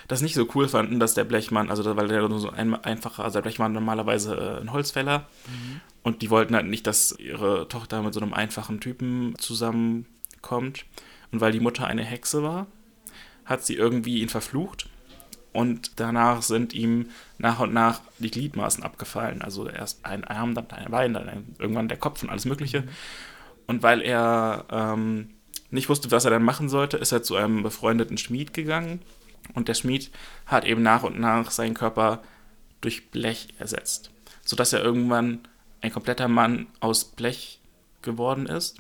das nicht so cool fanden, dass der Blechmann, also weil der nur so ein, einfacher, also der Blechmann normalerweise äh, ein Holzfäller. Mhm. Und die wollten halt nicht, dass ihre Tochter mit so einem einfachen Typen zusammenkommt. Und weil die Mutter eine Hexe war, hat sie irgendwie ihn verflucht und danach sind ihm nach und nach die Gliedmaßen abgefallen. Also erst ein Arm, dann ein Bein, dann irgendwann der Kopf und alles Mögliche. Und weil er ähm, nicht wusste, was er dann machen sollte, ist er zu einem befreundeten Schmied gegangen. Und der Schmied hat eben nach und nach seinen Körper durch Blech ersetzt, sodass er irgendwann ein kompletter Mann aus Blech geworden ist.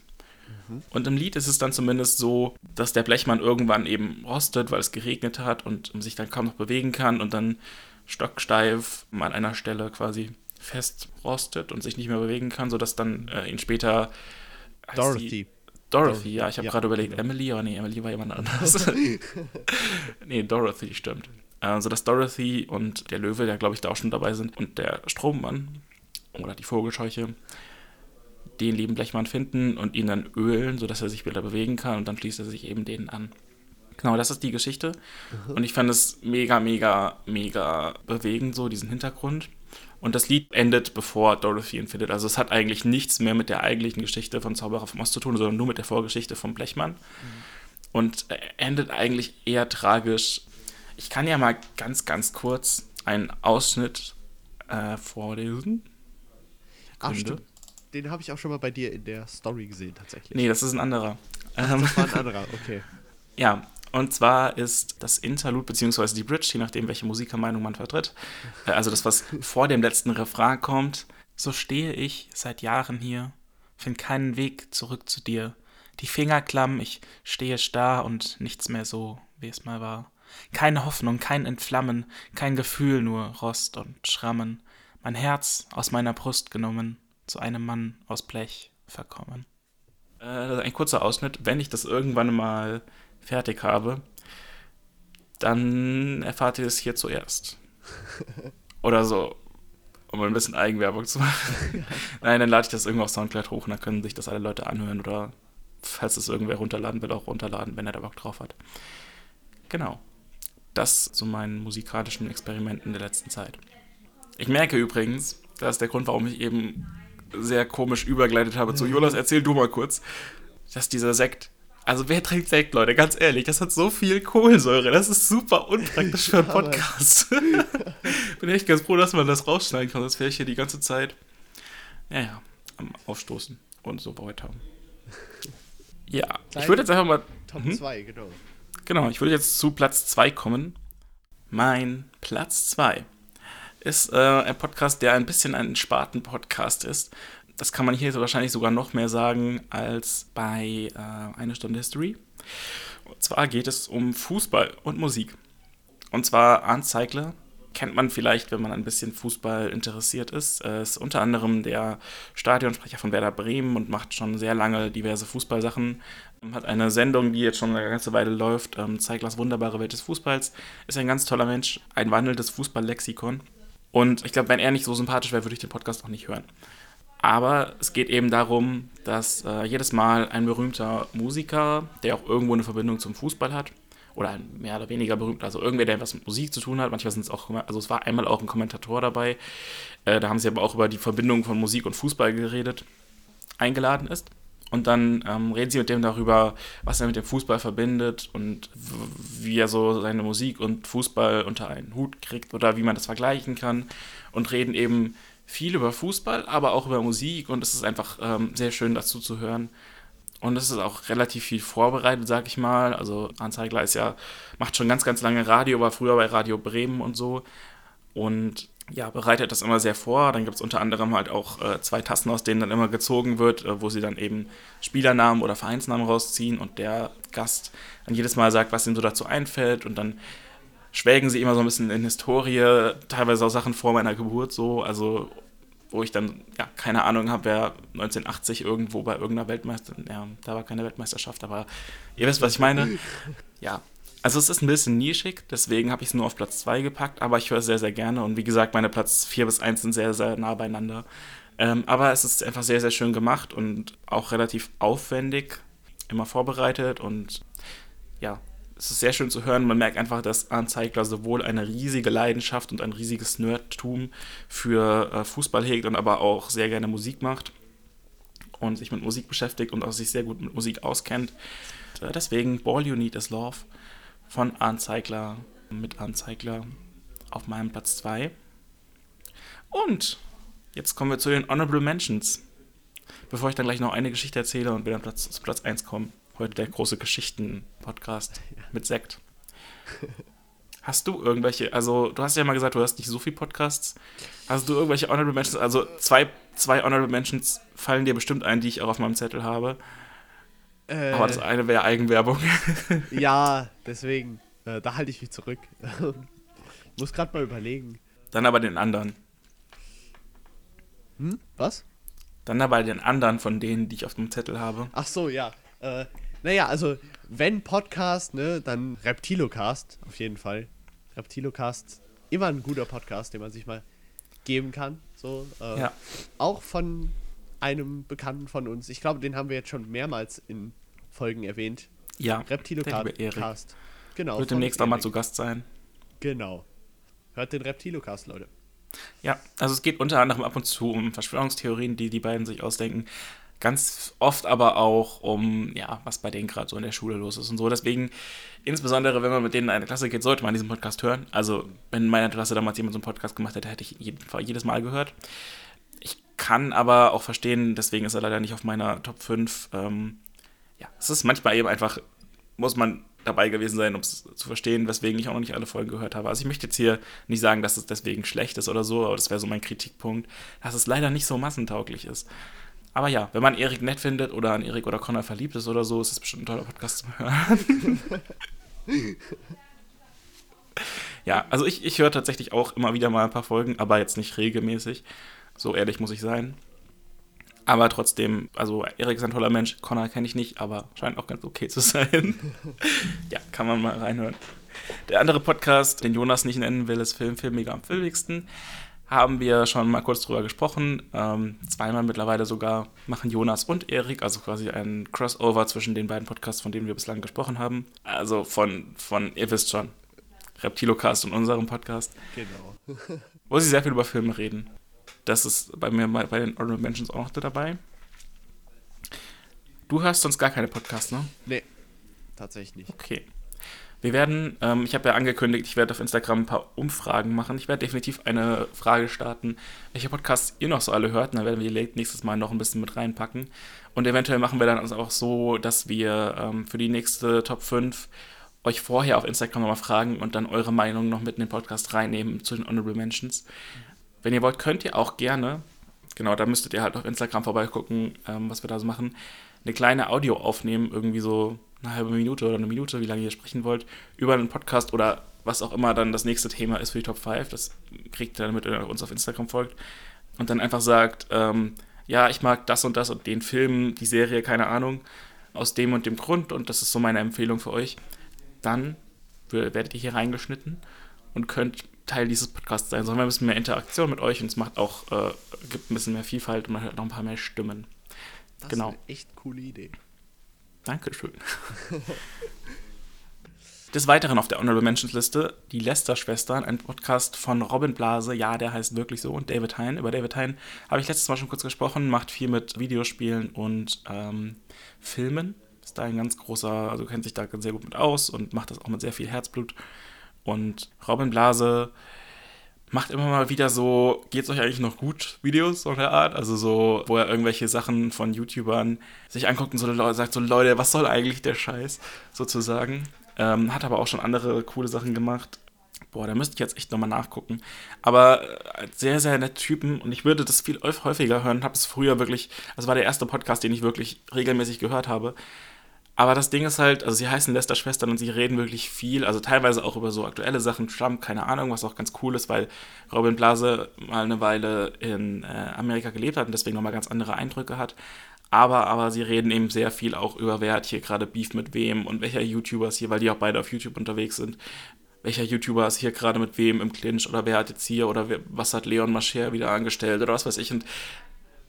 Und im Lied ist es dann zumindest so, dass der Blechmann irgendwann eben rostet, weil es geregnet hat und sich dann kaum noch bewegen kann und dann stocksteif an einer Stelle quasi fest rostet und sich nicht mehr bewegen kann, sodass dann äh, ihn später Dorothy. Dorothy, ja, ich habe ja, gerade überlegt, genau. Emily, aber nee, Emily war jemand anderes. nee, Dorothy, stimmt. Also, dass Dorothy und der Löwe, der glaube ich da auch schon dabei sind, und der Strommann oder die Vogelscheuche den lieben Blechmann finden und ihn dann ölen, sodass er sich wieder bewegen kann und dann schließt er sich eben denen an. Genau, das ist die Geschichte. Mhm. Und ich fand es mega, mega, mega bewegend, so diesen Hintergrund. Und das Lied endet, bevor Dorothy ihn findet. Also es hat eigentlich nichts mehr mit der eigentlichen Geschichte von Zauberer vom Ost zu tun, sondern nur mit der Vorgeschichte von Blechmann. Mhm. Und endet eigentlich eher tragisch. Ich kann ja mal ganz, ganz kurz einen Ausschnitt äh, vorlesen. Ach, stimmt den habe ich auch schon mal bei dir in der Story gesehen, tatsächlich. Nee, das ist ein anderer. Ach, das war ein anderer, okay. ja, und zwar ist das Interlude bzw. die Bridge, je nachdem, welche Musikermeinung man vertritt, äh, also das, was vor dem letzten Refrain kommt, So stehe ich seit Jahren hier, find keinen Weg zurück zu dir. Die Finger klamm, ich stehe starr und nichts mehr so, wie es mal war. Keine Hoffnung, kein Entflammen, kein Gefühl, nur Rost und Schrammen. Mein Herz aus meiner Brust genommen, zu einem Mann aus Blech verkommen. Äh, ein kurzer Ausschnitt. Wenn ich das irgendwann mal fertig habe, dann erfahrt ihr es hier zuerst. Oder so, um ein bisschen Eigenwerbung zu machen. Nein, dann lade ich das irgendwo auf Soundcloud hoch und dann können sich das alle Leute anhören oder falls es irgendwer runterladen will, auch runterladen, wenn er da Bock drauf hat. Genau. Das zu meinen musikalischen Experimenten der letzten Zeit. Ich merke übrigens, das ist der Grund, warum ich eben sehr komisch übergleitet habe zu Jonas, erzähl du mal kurz, dass dieser Sekt also wer trinkt Sekt, Leute? Ganz ehrlich, das hat so viel Kohlensäure. Das ist super unpraktisch für einen Podcast. Bin echt ganz froh, dass man das rausschneiden kann. Das wäre ich hier die ganze Zeit, ja, ja, am Aufstoßen und so weiter. Ja, Kleine ich würde jetzt einfach mal... Top 2, hm? genau. Genau, ich würde jetzt zu Platz 2 kommen. Mein Platz 2 ist äh, ein Podcast, der ein bisschen ein Spaten-Podcast ist. Das kann man hier wahrscheinlich sogar noch mehr sagen als bei äh, Eine Stunde History. Und zwar geht es um Fußball und Musik. Und zwar Arndt Zeigler, kennt man vielleicht, wenn man ein bisschen Fußball interessiert ist. Er ist unter anderem der Stadionsprecher von Werder Bremen und macht schon sehr lange diverse Fußballsachen. Hat eine Sendung, die jetzt schon eine ganze Weile läuft, ähm, Zeiglers wunderbare Welt des Fußballs. Ist ein ganz toller Mensch, ein wandelndes Fußballlexikon. Und ich glaube, wenn er nicht so sympathisch wäre, würde ich den Podcast auch nicht hören. Aber es geht eben darum, dass äh, jedes Mal ein berühmter Musiker, der auch irgendwo eine Verbindung zum Fußball hat, oder ein mehr oder weniger berühmt, also irgendwer, der was mit Musik zu tun hat, manchmal sind es auch, also es war einmal auch ein Kommentator dabei, äh, da haben sie aber auch über die Verbindung von Musik und Fußball geredet, eingeladen ist. Und dann ähm, reden sie mit dem darüber, was er mit dem Fußball verbindet und wie er so seine Musik und Fußball unter einen Hut kriegt oder wie man das vergleichen kann. Und reden eben viel über Fußball, aber auch über Musik und es ist einfach ähm, sehr schön dazu zu hören. Und es ist auch relativ viel vorbereitet, sag ich mal. Also Anzeigler ist ja, macht schon ganz, ganz lange Radio, war früher bei Radio Bremen und so. Und ja, bereitet das immer sehr vor. Dann gibt es unter anderem halt auch äh, zwei Tassen, aus denen dann immer gezogen wird, äh, wo sie dann eben Spielernamen oder Vereinsnamen rausziehen und der Gast dann jedes Mal sagt, was ihm so dazu einfällt und dann schwelgen sie immer so ein bisschen in Historie, teilweise auch Sachen vor meiner Geburt so, also wo ich dann ja keine Ahnung habe, wer 1980 irgendwo bei irgendeiner Weltmeisterschaft, ja, da war keine Weltmeisterschaft, aber ihr wisst, was ich meine. Ja, also es ist ein bisschen nischig, deswegen habe ich es nur auf Platz 2 gepackt, aber ich höre es sehr, sehr gerne und wie gesagt, meine Platz 4 bis 1 sind sehr, sehr nah beieinander. Ähm, aber es ist einfach sehr, sehr schön gemacht und auch relativ aufwendig, immer vorbereitet und ja, es ist sehr schön zu hören. Man merkt einfach, dass Arndt Zeigler sowohl eine riesige Leidenschaft und ein riesiges Nerdtum für äh, Fußball hegt und aber auch sehr gerne Musik macht und sich mit Musik beschäftigt und auch sich sehr gut mit Musik auskennt. Äh, deswegen Ball You Need Is Love von Arndt Zeigler mit Arndt Zeigler auf meinem Platz 2. Und jetzt kommen wir zu den Honorable Mentions. Bevor ich dann gleich noch eine Geschichte erzähle und dann Platz, zu Platz 1 kommen. Heute der große Geschichten-Podcast mit Sekt. Hast du irgendwelche, also du hast ja mal gesagt, du hast nicht so viele Podcasts. Hast du irgendwelche Honorable Mentions? Also zwei, zwei Honorable Mentions fallen dir bestimmt ein, die ich auch auf meinem Zettel habe. Äh, Aber das eine wäre Eigenwerbung. ja, deswegen, äh, da halte ich mich zurück. ich muss gerade mal überlegen. Dann aber den anderen. Hm? Was? Dann aber den anderen von denen, die ich auf dem Zettel habe. Ach so, ja. Äh, naja, also, wenn Podcast, ne, dann Reptilocast, auf jeden Fall. Reptilocast, immer ein guter Podcast, den man sich mal geben kann. So, äh, ja. Auch von einem Bekannten von uns. Ich glaube, den haben wir jetzt schon mehrmals in Folgen erwähnt. Ja. Reptilocast. Genau. Wird demnächst auch mal zu Gast sein. Genau. Hört den Reptilocast, Leute. Ja, also es geht unter anderem ab und zu um Verschwörungstheorien, die die beiden sich ausdenken ganz oft aber auch um, ja, was bei denen gerade so in der Schule los ist und so. Deswegen, insbesondere wenn man mit denen in eine Klasse geht, sollte man diesen Podcast hören. Also, wenn in meiner Klasse damals jemand so einen Podcast gemacht hätte, hätte ich jeden, jedes Mal gehört. Kann aber auch verstehen, deswegen ist er leider nicht auf meiner Top 5. Ähm, ja, es ist manchmal eben einfach, muss man dabei gewesen sein, um es zu verstehen, weswegen ich auch noch nicht alle Folgen gehört habe. Also ich möchte jetzt hier nicht sagen, dass es deswegen schlecht ist oder so, aber das wäre so mein Kritikpunkt, dass es leider nicht so massentauglich ist. Aber ja, wenn man Erik nett findet oder an Erik oder Connor verliebt ist oder so, ist es bestimmt ein toller Podcast zum Hören. ja, also ich, ich höre tatsächlich auch immer wieder mal ein paar Folgen, aber jetzt nicht regelmäßig. So ehrlich muss ich sein. Aber trotzdem, also Erik ist ein toller Mensch, Connor kenne ich nicht, aber scheint auch ganz okay zu sein. ja, kann man mal reinhören. Der andere Podcast, den Jonas nicht nennen will, ist Film, Film, mega am filmigsten. Haben wir schon mal kurz drüber gesprochen. Ähm, zweimal mittlerweile sogar machen Jonas und Erik, also quasi ein Crossover zwischen den beiden Podcasts, von denen wir bislang gesprochen haben. Also von, von ihr wisst schon, Reptilocast und unserem Podcast. Genau. wo sie sehr viel über Filme reden. Das ist bei mir bei den Honorable Mentions auch noch dabei. Du hörst sonst gar keine Podcasts, ne? Nee, tatsächlich nicht. Okay. Wir werden, ähm, ich habe ja angekündigt, ich werde auf Instagram ein paar Umfragen machen. Ich werde definitiv eine Frage starten, welche Podcasts ihr noch so alle hört. Und dann werden wir die nächstes Mal noch ein bisschen mit reinpacken. Und eventuell machen wir dann also auch so, dass wir ähm, für die nächste Top 5 euch vorher auf Instagram nochmal fragen und dann eure Meinung noch mit in den Podcast reinnehmen zu den Honorable Mentions. Wenn ihr wollt, könnt ihr auch gerne, genau, da müsstet ihr halt auf Instagram vorbeigucken, ähm, was wir da so machen, eine kleine Audio aufnehmen, irgendwie so eine halbe Minute oder eine Minute, wie lange ihr sprechen wollt, über einen Podcast oder was auch immer dann das nächste Thema ist für die Top 5. Das kriegt ihr, damit ihr uns auf Instagram folgt. Und dann einfach sagt, ähm, ja, ich mag das und das und den Film, die Serie, keine Ahnung, aus dem und dem Grund und das ist so meine Empfehlung für euch. Dann werdet ihr hier reingeschnitten und könnt Teil dieses Podcasts sein, sondern wir müssen mehr Interaktion mit euch und es macht auch, äh, gibt ein bisschen mehr Vielfalt und man hört noch ein paar mehr Stimmen. Das genau. ist eine echt coole Idee. Dankeschön. Des Weiteren auf der Honorable Mentions Liste die Lester-Schwestern, ein Podcast von Robin Blase, ja, der heißt wirklich so, und David Hein. Über David Hein habe ich letztes Mal schon kurz gesprochen, macht viel mit Videospielen und ähm, Filmen. Ist da ein ganz großer, also kennt sich da sehr gut mit aus und macht das auch mit sehr viel Herzblut. Und Robin Blase macht immer mal wieder so, geht's euch eigentlich noch gut, Videos so der Art. Also so, wo er irgendwelche Sachen von YouTubern sich anguckt und so sagt so, Leute, was soll eigentlich der Scheiß, sozusagen. Ähm, hat aber auch schon andere coole Sachen gemacht. Boah, da müsste ich jetzt echt nochmal nachgucken. Aber äh, sehr, sehr nette Typen und ich würde das viel häufiger hören. Habe es früher wirklich, also war der erste Podcast, den ich wirklich regelmäßig gehört habe. Aber das Ding ist halt, also sie heißen Lester-Schwestern und sie reden wirklich viel, also teilweise auch über so aktuelle Sachen, Trump, keine Ahnung, was auch ganz cool ist, weil Robin Blase mal eine Weile in äh, Amerika gelebt hat und deswegen nochmal ganz andere Eindrücke hat. Aber, aber sie reden eben sehr viel auch über, wer hat hier gerade Beef mit wem und welcher YouTuber ist hier, weil die auch beide auf YouTube unterwegs sind. Welcher YouTuber ist hier gerade mit wem im Clinch oder wer hat jetzt hier oder wer, was hat Leon Mascher wieder angestellt oder was weiß ich. Und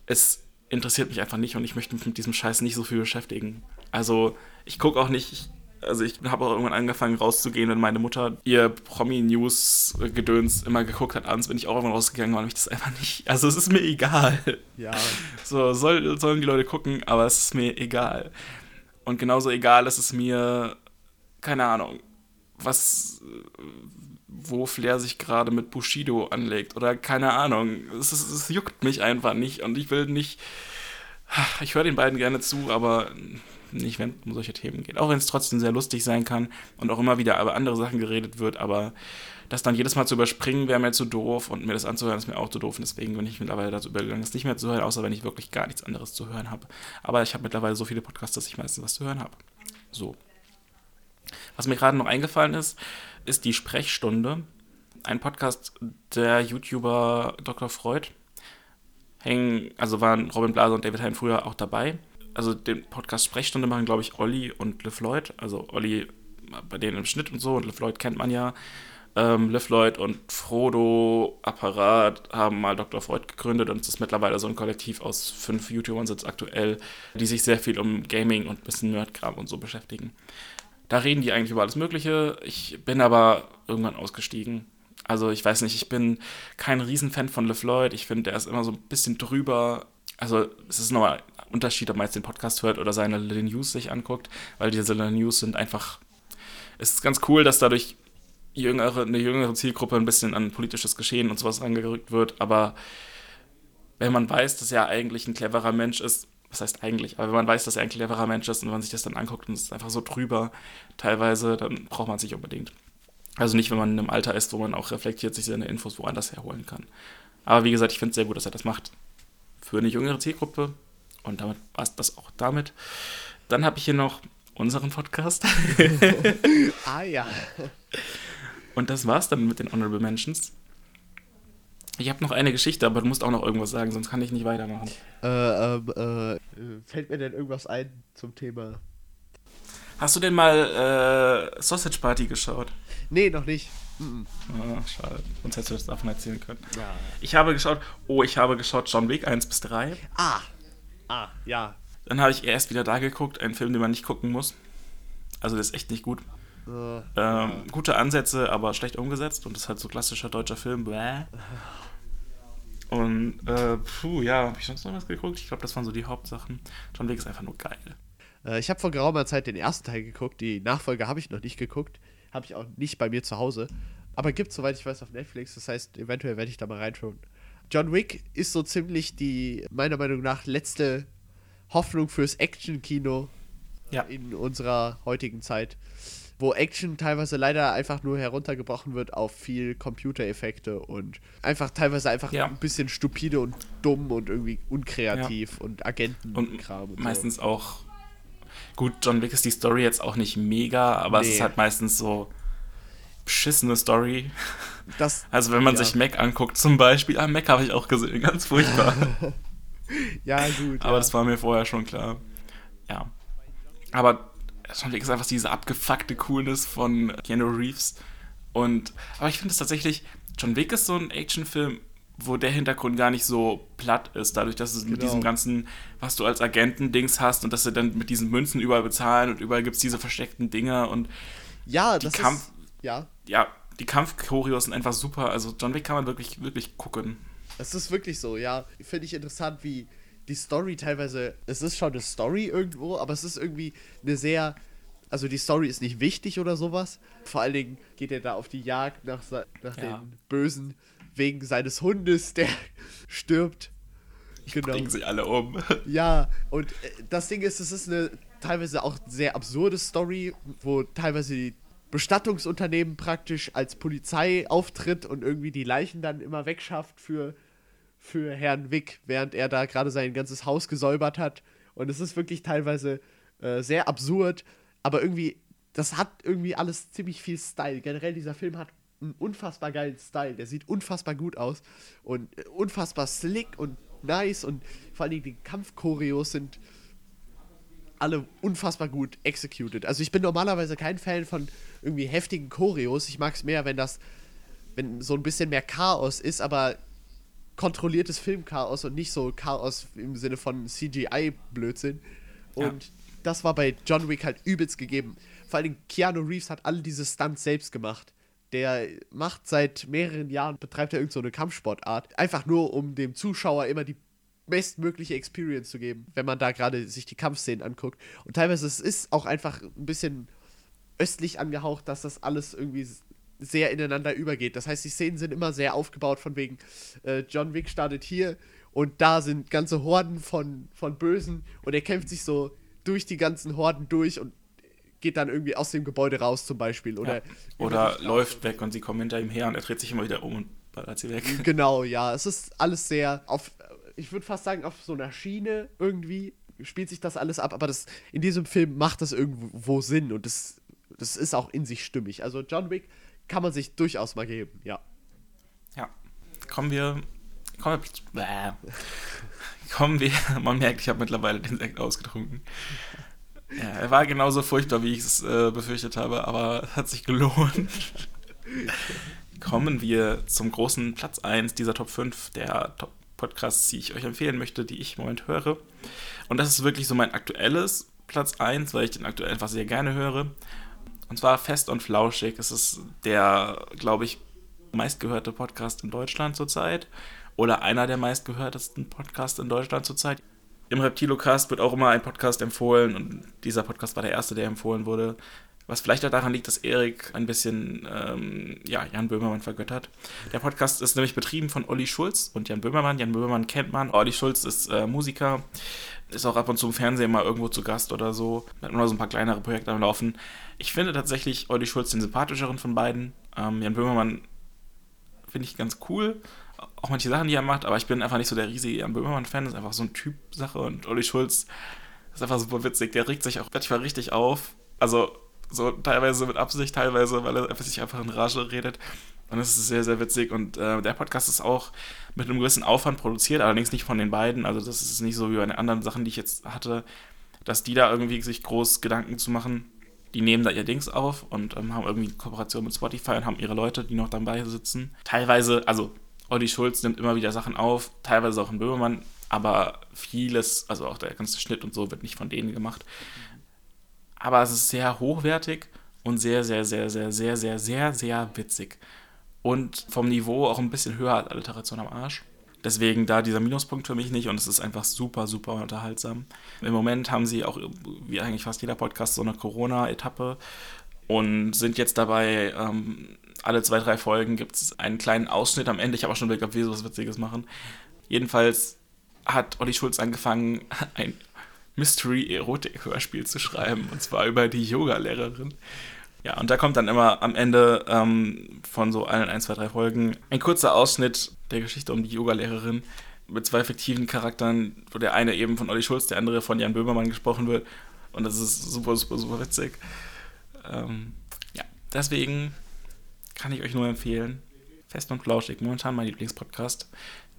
es interessiert mich einfach nicht und ich möchte mich mit diesem Scheiß nicht so viel beschäftigen. Also ich gucke auch nicht, also ich habe auch irgendwann angefangen rauszugehen, wenn meine Mutter ihr Promi-News-Gedöns immer geguckt hat. Abends bin ich auch irgendwann rausgegangen, weil mich das einfach nicht, also es ist mir egal. Ja. So, soll, sollen die Leute gucken, aber es ist mir egal. Und genauso egal ist es mir, keine Ahnung, was, wo Flair sich gerade mit Bushido anlegt oder keine Ahnung. Es, es, es juckt mich einfach nicht und ich will nicht, ich höre den beiden gerne zu, aber nicht, wenn es um solche Themen geht. Auch wenn es trotzdem sehr lustig sein kann und auch immer wieder über andere Sachen geredet wird, aber das dann jedes Mal zu überspringen, wäre mir zu doof und mir das anzuhören, ist mir auch zu doof. Und deswegen bin ich mittlerweile dazu übergegangen, es nicht mehr zu hören, außer wenn ich wirklich gar nichts anderes zu hören habe. Aber ich habe mittlerweile so viele Podcasts, dass ich meistens was zu hören habe. So. Was mir gerade noch eingefallen ist, ist die Sprechstunde. Ein Podcast der YouTuber Dr. Freud. Hängen, also waren Robin Blase und David Hein früher auch dabei also den Podcast Sprechstunde machen, glaube ich, Olli und LeFloid. Also Olli bei denen im Schnitt und so und LeFloid kennt man ja. Ähm, LeFloid und Frodo Apparat haben mal Dr. Freud gegründet und es ist mittlerweile so ein Kollektiv aus fünf YouTubern sind aktuell, die sich sehr viel um Gaming und ein bisschen Nerdkram und so beschäftigen. Da reden die eigentlich über alles Mögliche. Ich bin aber irgendwann ausgestiegen. Also ich weiß nicht, ich bin kein Riesenfan von LeFloid. Ich finde, der ist immer so ein bisschen drüber. Also es ist nochmal Unterschied, ob man jetzt den Podcast hört oder seine News sich anguckt, weil diese News sind einfach. Es ist ganz cool, dass dadurch jüngere, eine jüngere Zielgruppe ein bisschen an politisches Geschehen und sowas rangerückt wird, aber wenn man weiß, dass er eigentlich ein cleverer Mensch ist, was heißt eigentlich, aber wenn man weiß, dass er ein cleverer Mensch ist und man sich das dann anguckt und es ist einfach so drüber teilweise, dann braucht man es nicht unbedingt. Also nicht, wenn man in einem Alter ist, wo man auch reflektiert sich seine Infos woanders herholen kann. Aber wie gesagt, ich finde es sehr gut, dass er das macht. Für eine jüngere Zielgruppe. Und damit war es das auch damit. Dann habe ich hier noch unseren Podcast. ah ja. Und das war's dann mit den Honorable Mentions. Ich habe noch eine Geschichte, aber du musst auch noch irgendwas sagen, sonst kann ich nicht weitermachen. Äh, ähm, äh, fällt mir denn irgendwas ein zum Thema? Hast du denn mal äh, Sausage Party geschaut? Nee, noch nicht. Mhm. Oh, schade. Sonst hättest du das davon erzählen können. Ja. Ich habe geschaut, oh, ich habe geschaut John Wick 1 bis 3. Ah. Ah, ja. Dann habe ich erst wieder da geguckt, einen Film, den man nicht gucken muss. Also der ist echt nicht gut. Uh, ähm, uh. Gute Ansätze, aber schlecht umgesetzt und das ist halt so klassischer deutscher Film. Bäh. Und, äh, puh, ja, habe ich sonst noch was geguckt? Ich glaube, das waren so die Hauptsachen. John Wick ist einfach nur geil. Äh, ich habe vor geraumer Zeit den ersten Teil geguckt. Die Nachfolge habe ich noch nicht geguckt. Habe ich auch nicht bei mir zu Hause. Aber gibt soweit ich weiß, auf Netflix. Das heißt, eventuell werde ich da mal reinschauen. John Wick ist so ziemlich die, meiner Meinung nach, letzte Hoffnung fürs Action-Kino ja. in unserer heutigen Zeit wo Action teilweise leider einfach nur heruntergebrochen wird auf viel Computereffekte und einfach teilweise einfach ja. ein bisschen stupide und dumm und irgendwie unkreativ ja. und Agentenkram. Und, und meistens so. auch gut, John Wick ist die Story jetzt auch nicht mega, aber nee. es ist halt meistens so beschissene Story. Das, also wenn man ja. sich Mac anguckt zum Beispiel, ah, Mac habe ich auch gesehen, ganz furchtbar. ja, gut. Aber das war mir vorher schon klar. Ja. Aber John Wick ist einfach diese abgefuckte Coolness von Keanu Reeves. Und, aber ich finde es tatsächlich, John Wick ist so ein Actionfilm, wo der Hintergrund gar nicht so platt ist, dadurch, dass es genau. mit diesem ganzen, was du als Agenten-Dings hast und dass sie dann mit diesen Münzen überall bezahlen und überall gibt es diese versteckten Dinger und ja, das Kampf, ist, ja. Ja, die Kampfchoreos sind einfach super. Also John Wick kann man wirklich, wirklich gucken. Es ist wirklich so, ja. Finde ich interessant, wie die Story teilweise, es ist schon eine Story irgendwo, aber es ist irgendwie eine sehr, also die Story ist nicht wichtig oder sowas. Vor allen Dingen geht er da auf die Jagd nach, nach ja. den Bösen wegen seines Hundes, der stirbt. Genau. Bringen sie alle um. Ja, und äh, das Ding ist, es ist eine teilweise auch sehr absurde Story, wo teilweise die Bestattungsunternehmen praktisch als Polizei auftritt und irgendwie die Leichen dann immer wegschafft für für Herrn Wick, während er da gerade sein ganzes Haus gesäubert hat. Und es ist wirklich teilweise äh, sehr absurd, aber irgendwie, das hat irgendwie alles ziemlich viel Style. Generell, dieser Film hat einen unfassbar geilen Style. Der sieht unfassbar gut aus und äh, unfassbar slick und nice und vor allen Dingen die Kampfchoreos sind alle unfassbar gut executed. Also ich bin normalerweise kein Fan von irgendwie heftigen Choreos. Ich mag es mehr, wenn das, wenn so ein bisschen mehr Chaos ist, aber kontrolliertes Filmchaos und nicht so Chaos im Sinne von CGI-Blödsinn. Und ja. das war bei John Wick halt übelst gegeben. Vor allem Keanu Reeves hat alle diese Stunts selbst gemacht. Der macht seit mehreren Jahren, betreibt er irgendeine so Kampfsportart. Einfach nur, um dem Zuschauer immer die bestmögliche Experience zu geben, wenn man da gerade sich die Kampfszenen anguckt. Und teilweise es ist auch einfach ein bisschen östlich angehaucht, dass das alles irgendwie sehr ineinander übergeht. Das heißt, die Szenen sind immer sehr aufgebaut von wegen, äh, John Wick startet hier und da sind ganze Horden von, von Bösen und er kämpft sich so durch die ganzen Horden durch und geht dann irgendwie aus dem Gebäude raus zum Beispiel. Oder, ja. oder läuft weg und sie kommen hinter ihm her und er dreht sich immer wieder um und ballert sie weg. Genau, ja. Es ist alles sehr auf, ich würde fast sagen, auf so einer Schiene irgendwie spielt sich das alles ab, aber das, in diesem Film macht das irgendwo Sinn und das, das ist auch in sich stimmig. Also John Wick kann man sich durchaus mal geben, ja. Ja. Kommen wir. Kommen wir. Bäh. Kommen wir. Man merkt, ich habe mittlerweile den Sekt ausgetrunken. Ja, er war genauso furchtbar, wie ich es äh, befürchtet habe, aber es hat sich gelohnt. Kommen wir zum großen Platz 1 dieser Top 5 der Top Podcasts, die ich euch empfehlen möchte, die ich im Moment höre. Und das ist wirklich so mein aktuelles Platz 1, weil ich den aktuell einfach sehr gerne höre. Und zwar Fest und Flauschig. Es ist der, glaube ich, meistgehörte Podcast in Deutschland zurzeit. Oder einer der meistgehörtesten Podcasts in Deutschland zurzeit. Im Reptilocast wird auch immer ein Podcast empfohlen und dieser Podcast war der erste, der empfohlen wurde. Was vielleicht auch daran liegt, dass Erik ein bisschen ähm, ja, Jan Böhmermann vergöttert. Der Podcast ist nämlich betrieben von Olli Schulz und Jan Böhmermann. Jan Böhmermann kennt man. Olli Schulz ist äh, Musiker, ist auch ab und zu im Fernsehen mal irgendwo zu Gast oder so. Hat immer so ein paar kleinere Projekte am Laufen. Ich finde tatsächlich Olli Schulz den sympathischeren von beiden. Ähm, Jan Böhmermann finde ich ganz cool. Auch manche Sachen, die er macht, aber ich bin einfach nicht so der riesige Jan Böhmermann-Fan. Das ist einfach so ein Typ-Sache und Olli Schulz ist einfach super witzig. Der regt sich auch manchmal richtig auf. Also so teilweise mit Absicht, teilweise, weil er sich einfach in Rage redet. Und es ist sehr, sehr witzig. Und äh, der Podcast ist auch mit einem gewissen Aufwand produziert, allerdings nicht von den beiden. Also das ist nicht so wie bei den anderen Sachen, die ich jetzt hatte, dass die da irgendwie sich groß Gedanken zu machen. Die nehmen da ihr Dings auf und ähm, haben irgendwie Kooperation mit Spotify und haben ihre Leute, die noch dabei sitzen. Teilweise, also Olli Schulz nimmt immer wieder Sachen auf, teilweise auch ein Böhmermann, aber vieles, also auch der ganze Schnitt und so, wird nicht von denen gemacht. Aber es ist sehr hochwertig und sehr, sehr, sehr, sehr, sehr, sehr, sehr, sehr witzig. Und vom Niveau auch ein bisschen höher als Alliteration am Arsch. Deswegen da dieser Minuspunkt für mich nicht und es ist einfach super, super unterhaltsam. Im Moment haben sie auch, wie eigentlich fast jeder Podcast, so eine Corona-Etappe und sind jetzt dabei, ähm, alle zwei, drei Folgen gibt es einen kleinen Ausschnitt am Ende. Ich habe auch schon überlegt, ob wir sowas Witziges machen. Jedenfalls hat Olli Schulz angefangen, ein Mystery-Erotik-Hörspiel zu schreiben, und zwar über die Yoga-Lehrerin. Ja, und da kommt dann immer am Ende ähm, von so allen ein, zwei, drei Folgen ein kurzer Ausschnitt der Geschichte um die Yoga-Lehrerin mit zwei fiktiven Charakteren, wo der eine eben von Olli Schulz, der andere von Jan Böhmermann gesprochen wird. Und das ist super, super, super witzig. Ähm, ja, deswegen kann ich euch nur empfehlen. Fest und flauschig, momentan mein Lieblingspodcast,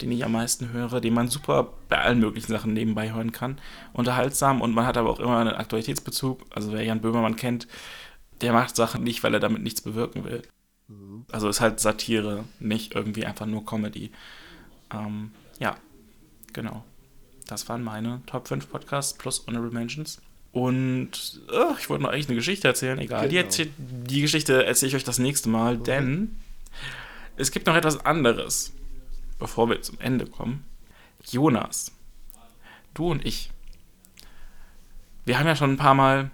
den ich am meisten höre, den man super bei allen möglichen Sachen nebenbei hören kann. Unterhaltsam und man hat aber auch immer einen Aktualitätsbezug. Also wer Jan Böhmermann kennt, der macht Sachen nicht, weil er damit nichts bewirken will. Also ist halt Satire, nicht irgendwie einfach nur Comedy. Ähm, ja, genau. Das waren meine Top 5 Podcasts plus Honorable Mentions. Und oh, ich wollte noch eigentlich eine Geschichte erzählen, egal. Genau. Die, die, Geschichte erzähle ich euch das nächste Mal, mhm. denn es gibt noch etwas anderes, bevor wir zum Ende kommen. Jonas, du und ich, wir haben ja schon ein paar Mal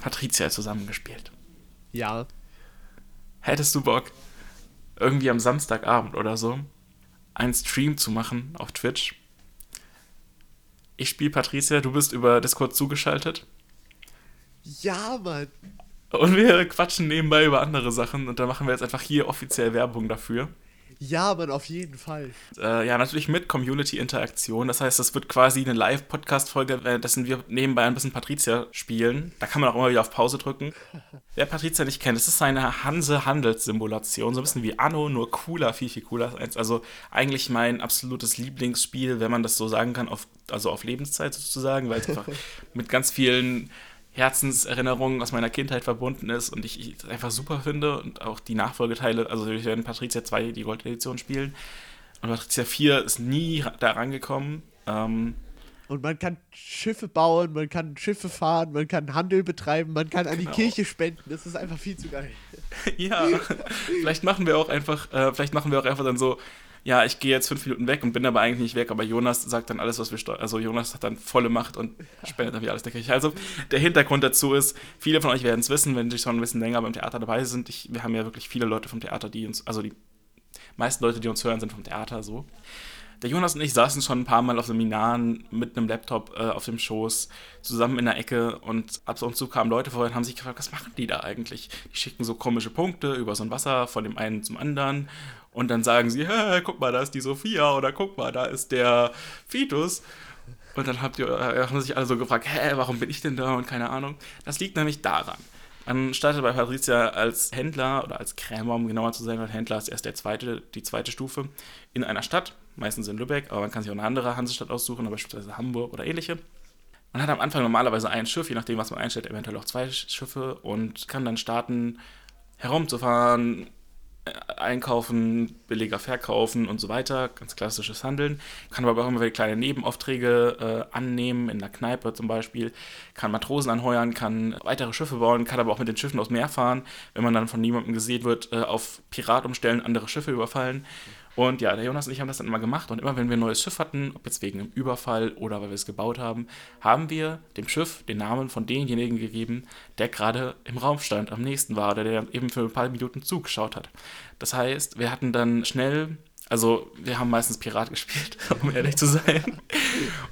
Patricia zusammengespielt. Ja. Hättest du Bock, irgendwie am Samstagabend oder so, einen Stream zu machen auf Twitch? Ich spiele Patricia, du bist über Discord zugeschaltet. Ja, Mann. Und wir quatschen nebenbei über andere Sachen und da machen wir jetzt einfach hier offiziell Werbung dafür. Ja, Mann, auf jeden Fall. Äh, ja, natürlich mit Community-Interaktion. Das heißt, das wird quasi eine Live-Podcast-Folge, währenddessen wir nebenbei ein bisschen Patricia spielen. Da kann man auch immer wieder auf Pause drücken. Wer Patricia nicht kennt, das ist eine Hanse-Handels-Simulation. So ein bisschen wie Anno, nur cooler, viel, viel cooler. Also eigentlich mein absolutes Lieblingsspiel, wenn man das so sagen kann, auf, also auf Lebenszeit sozusagen, weil es einfach mit ganz vielen Herzenserinnerungen aus meiner Kindheit verbunden ist und ich, es einfach super finde und auch die Nachfolgeteile, also wir werden Patricia 2 die Gold-Edition spielen und Patricia 4 ist nie da rangekommen. Ähm, und man kann Schiffe bauen, man kann Schiffe fahren, man kann Handel betreiben, man kann an genau. die Kirche spenden. Das ist einfach viel zu geil. ja, vielleicht machen wir auch einfach, äh, vielleicht machen wir auch einfach dann so ja, ich gehe jetzt fünf Minuten weg und bin aber eigentlich nicht weg, aber Jonas sagt dann alles, was wir steuern. Also Jonas hat dann volle Macht und spendet dann wieder alles der Kirche. Also der Hintergrund dazu ist, viele von euch werden es wissen, wenn sie schon ein bisschen länger beim Theater dabei sind. Ich, wir haben ja wirklich viele Leute vom Theater, die uns, also die meisten Leute, die uns hören, sind vom Theater so. Der Jonas und ich saßen schon ein paar Mal auf Seminaren mit einem Laptop äh, auf dem Schoß, zusammen in der Ecke und ab und zu kamen Leute vorher und haben sich gefragt, was machen die da eigentlich? Die schicken so komische Punkte über so ein Wasser von dem einen zum anderen und dann sagen sie, guck mal, da ist die Sophia oder guck mal, da ist der Fitus. Und dann habt ihr, äh, haben sich alle so gefragt, hä, warum bin ich denn da und keine Ahnung. Das liegt nämlich daran. Man startet bei Patricia als Händler oder als Krämer, um genauer zu sein, weil Händler ist erst der zweite, die zweite Stufe in einer Stadt, meistens in Lübeck, aber man kann sich auch eine andere Hansestadt aussuchen, beispielsweise Hamburg oder ähnliche. Man hat am Anfang normalerweise ein Schiff, je nachdem, was man einstellt, eventuell auch zwei Schiffe und kann dann starten, herumzufahren, einkaufen, billiger verkaufen und so weiter, ganz klassisches Handeln. Kann aber auch immer wieder kleine Nebenaufträge äh, annehmen, in der Kneipe zum Beispiel, kann Matrosen anheuern, kann weitere Schiffe bauen, kann aber auch mit den Schiffen aufs Meer fahren, wenn man dann von niemandem gesehen wird, äh, auf Pirat umstellen, andere Schiffe überfallen Und ja, der Jonas und ich haben das dann immer gemacht und immer wenn wir ein neues Schiff hatten, ob jetzt wegen einem Überfall oder weil wir es gebaut haben, haben wir dem Schiff den Namen von demjenigen gegeben, der gerade im Raum stand, am nächsten war oder der eben für ein paar Minuten zugeschaut hat. Das heißt, wir hatten dann schnell also wir haben meistens Pirat gespielt, um ehrlich zu sein.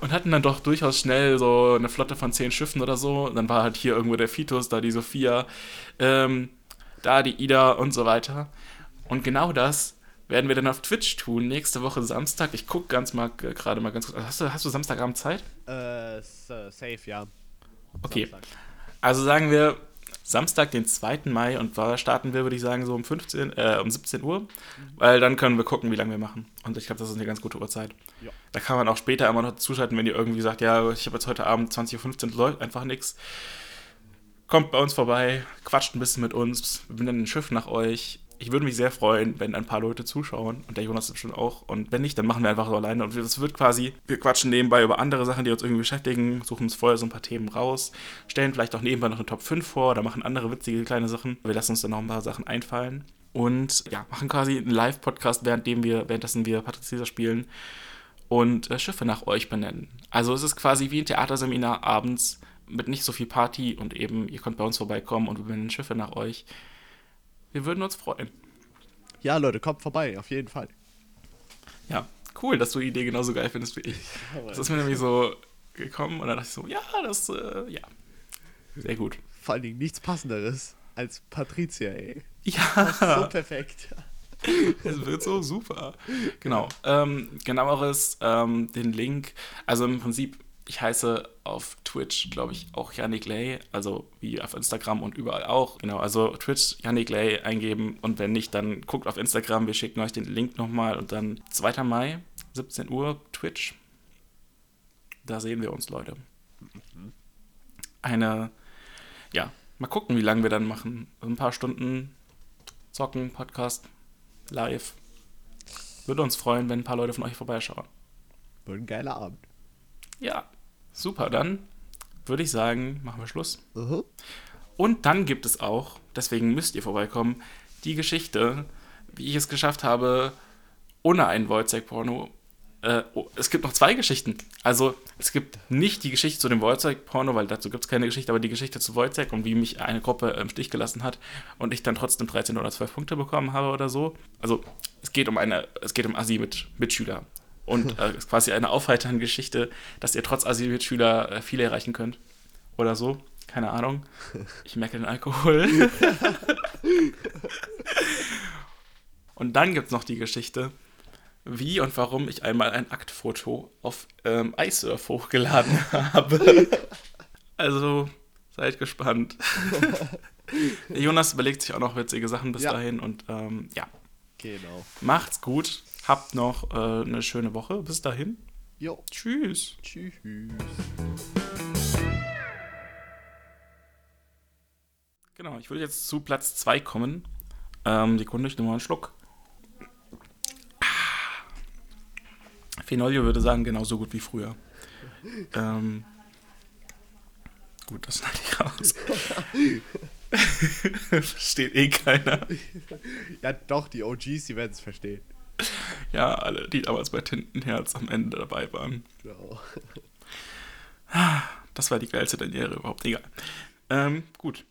Und hatten dann doch durchaus schnell so eine Flotte von zehn Schiffen oder so. Dann war halt hier irgendwo der Fitus, da die Sophia, ähm, da die Ida und so weiter. Und genau das werden wir dann auf Twitch tun, nächste Woche Samstag. Ich gucke ganz mal gerade mal ganz kurz. Hast du, hast du Samstagabend Zeit? Äh, safe, ja. Okay. Samstag. Also sagen wir, Samstag, den 2. Mai und da starten wir, würde ich sagen, so um 15, äh, um 17 Uhr, mhm. weil dann können wir gucken, wie lange wir machen. Und ich glaube, das ist eine ganz gute Uhrzeit. Ja. Da kann man auch später immer noch zuschalten, wenn ihr irgendwie sagt, ja, ich habe jetzt heute Abend 20.15 Uhr, läuft einfach nichts. Kommt bei uns vorbei, quatscht ein bisschen mit uns, wir nennen ein Schiff nach euch, ich würde mich sehr freuen, wenn ein paar Leute zuschauen und der Jonas bestimmt auch. Und wenn nicht, dann machen wir einfach so alleine. Und es wird quasi, wir quatschen nebenbei über andere Sachen, die uns irgendwie beschäftigen, suchen uns vorher so ein paar Themen raus, stellen vielleicht auch nebenbei noch eine Top 5 vor oder machen andere witzige kleine Sachen. Wir lassen uns dann noch ein paar Sachen einfallen. Und ja, machen quasi einen Live-Podcast, währenddem wir, währenddessen wir Patricia spielen und äh, Schiffe nach euch benennen. Also es ist quasi wie ein Theaterseminar abends mit nicht so viel Party und eben, ihr könnt bei uns vorbeikommen und wir benennen Schiffe nach euch. Wir würden uns freuen. Ja, Leute, kommt vorbei, auf jeden Fall. Ja, cool, dass du die Idee genauso geil findest wie ich. Das ist mir nämlich so gekommen und dann dachte ich so, ja, das, äh, ja. Sehr gut. Vor allen Dingen nichts Passenderes als Patricia, ey. Ja. so perfekt. Es wird so super. Genau. Ähm, genaueres, ähm, den Link, also im Prinzip ich heiße auf Twitch, glaube ich, auch Yannick Lay, also wie auf Instagram und überall auch. Genau, also Twitch Yannick Lay eingeben und wenn nicht, dann guckt auf Instagram, wir schicken euch den Link nochmal und dann 2. Mai, 17 Uhr, Twitch. Da sehen wir uns, Leute. Eine, ja, mal gucken, wie lange wir dann machen. ein paar Stunden zocken, Podcast, live. Würde uns freuen, wenn ein paar Leute von euch vorbeischauen. Wird ein geiler Abend. Ja, Super, dann würde ich sagen, machen wir Schluss. -huh. Und dann gibt es auch, deswegen müsst ihr vorbeikommen, die Geschichte, wie ich es geschafft habe, ohne einen Wojciech-Porno. Äh, oh, es gibt noch zwei Geschichten. Also, es gibt nicht die Geschichte zu dem Wojciech-Porno, weil dazu gibt es keine Geschichte, aber die Geschichte zu Wojciech und wie mich eine Gruppe im Stich gelassen hat und ich dann trotzdem 13 oder 12 Punkte bekommen habe oder so. Also, es geht um eine, es geht um Asi mit Mitschüler und äh, ist quasi eine aufheiternde Geschichte, dass ihr trotz Asylschüler äh, viel erreichen könnt. Oder so. Keine Ahnung. Ich merke den Alkohol. und dann gibt es noch die Geschichte, wie und warum ich einmal ein Aktfoto auf ähm, iSurf hochgeladen habe. Also seid gespannt. Jonas überlegt sich auch noch witzige Sachen bis ja. dahin und ähm, ja. Genau. Macht's gut. Habt noch äh, eine schöne Woche. Bis dahin. Jo. Tschüss. Tschüss. Genau, ich würde jetzt zu Platz 2 kommen. Ähm, Sekunde, ich nehme mal einen Schluck. Fenolio würde sagen, genauso gut wie früher. ähm, gut, das schneide ich raus. Versteht eh keiner. Ja, doch, die OGs, die werden es verstehen. Ja, alle, die damals bei Tintenherz am Ende dabei waren. Genau. Das war die geilste Derniere überhaupt. Egal. Ähm, gut.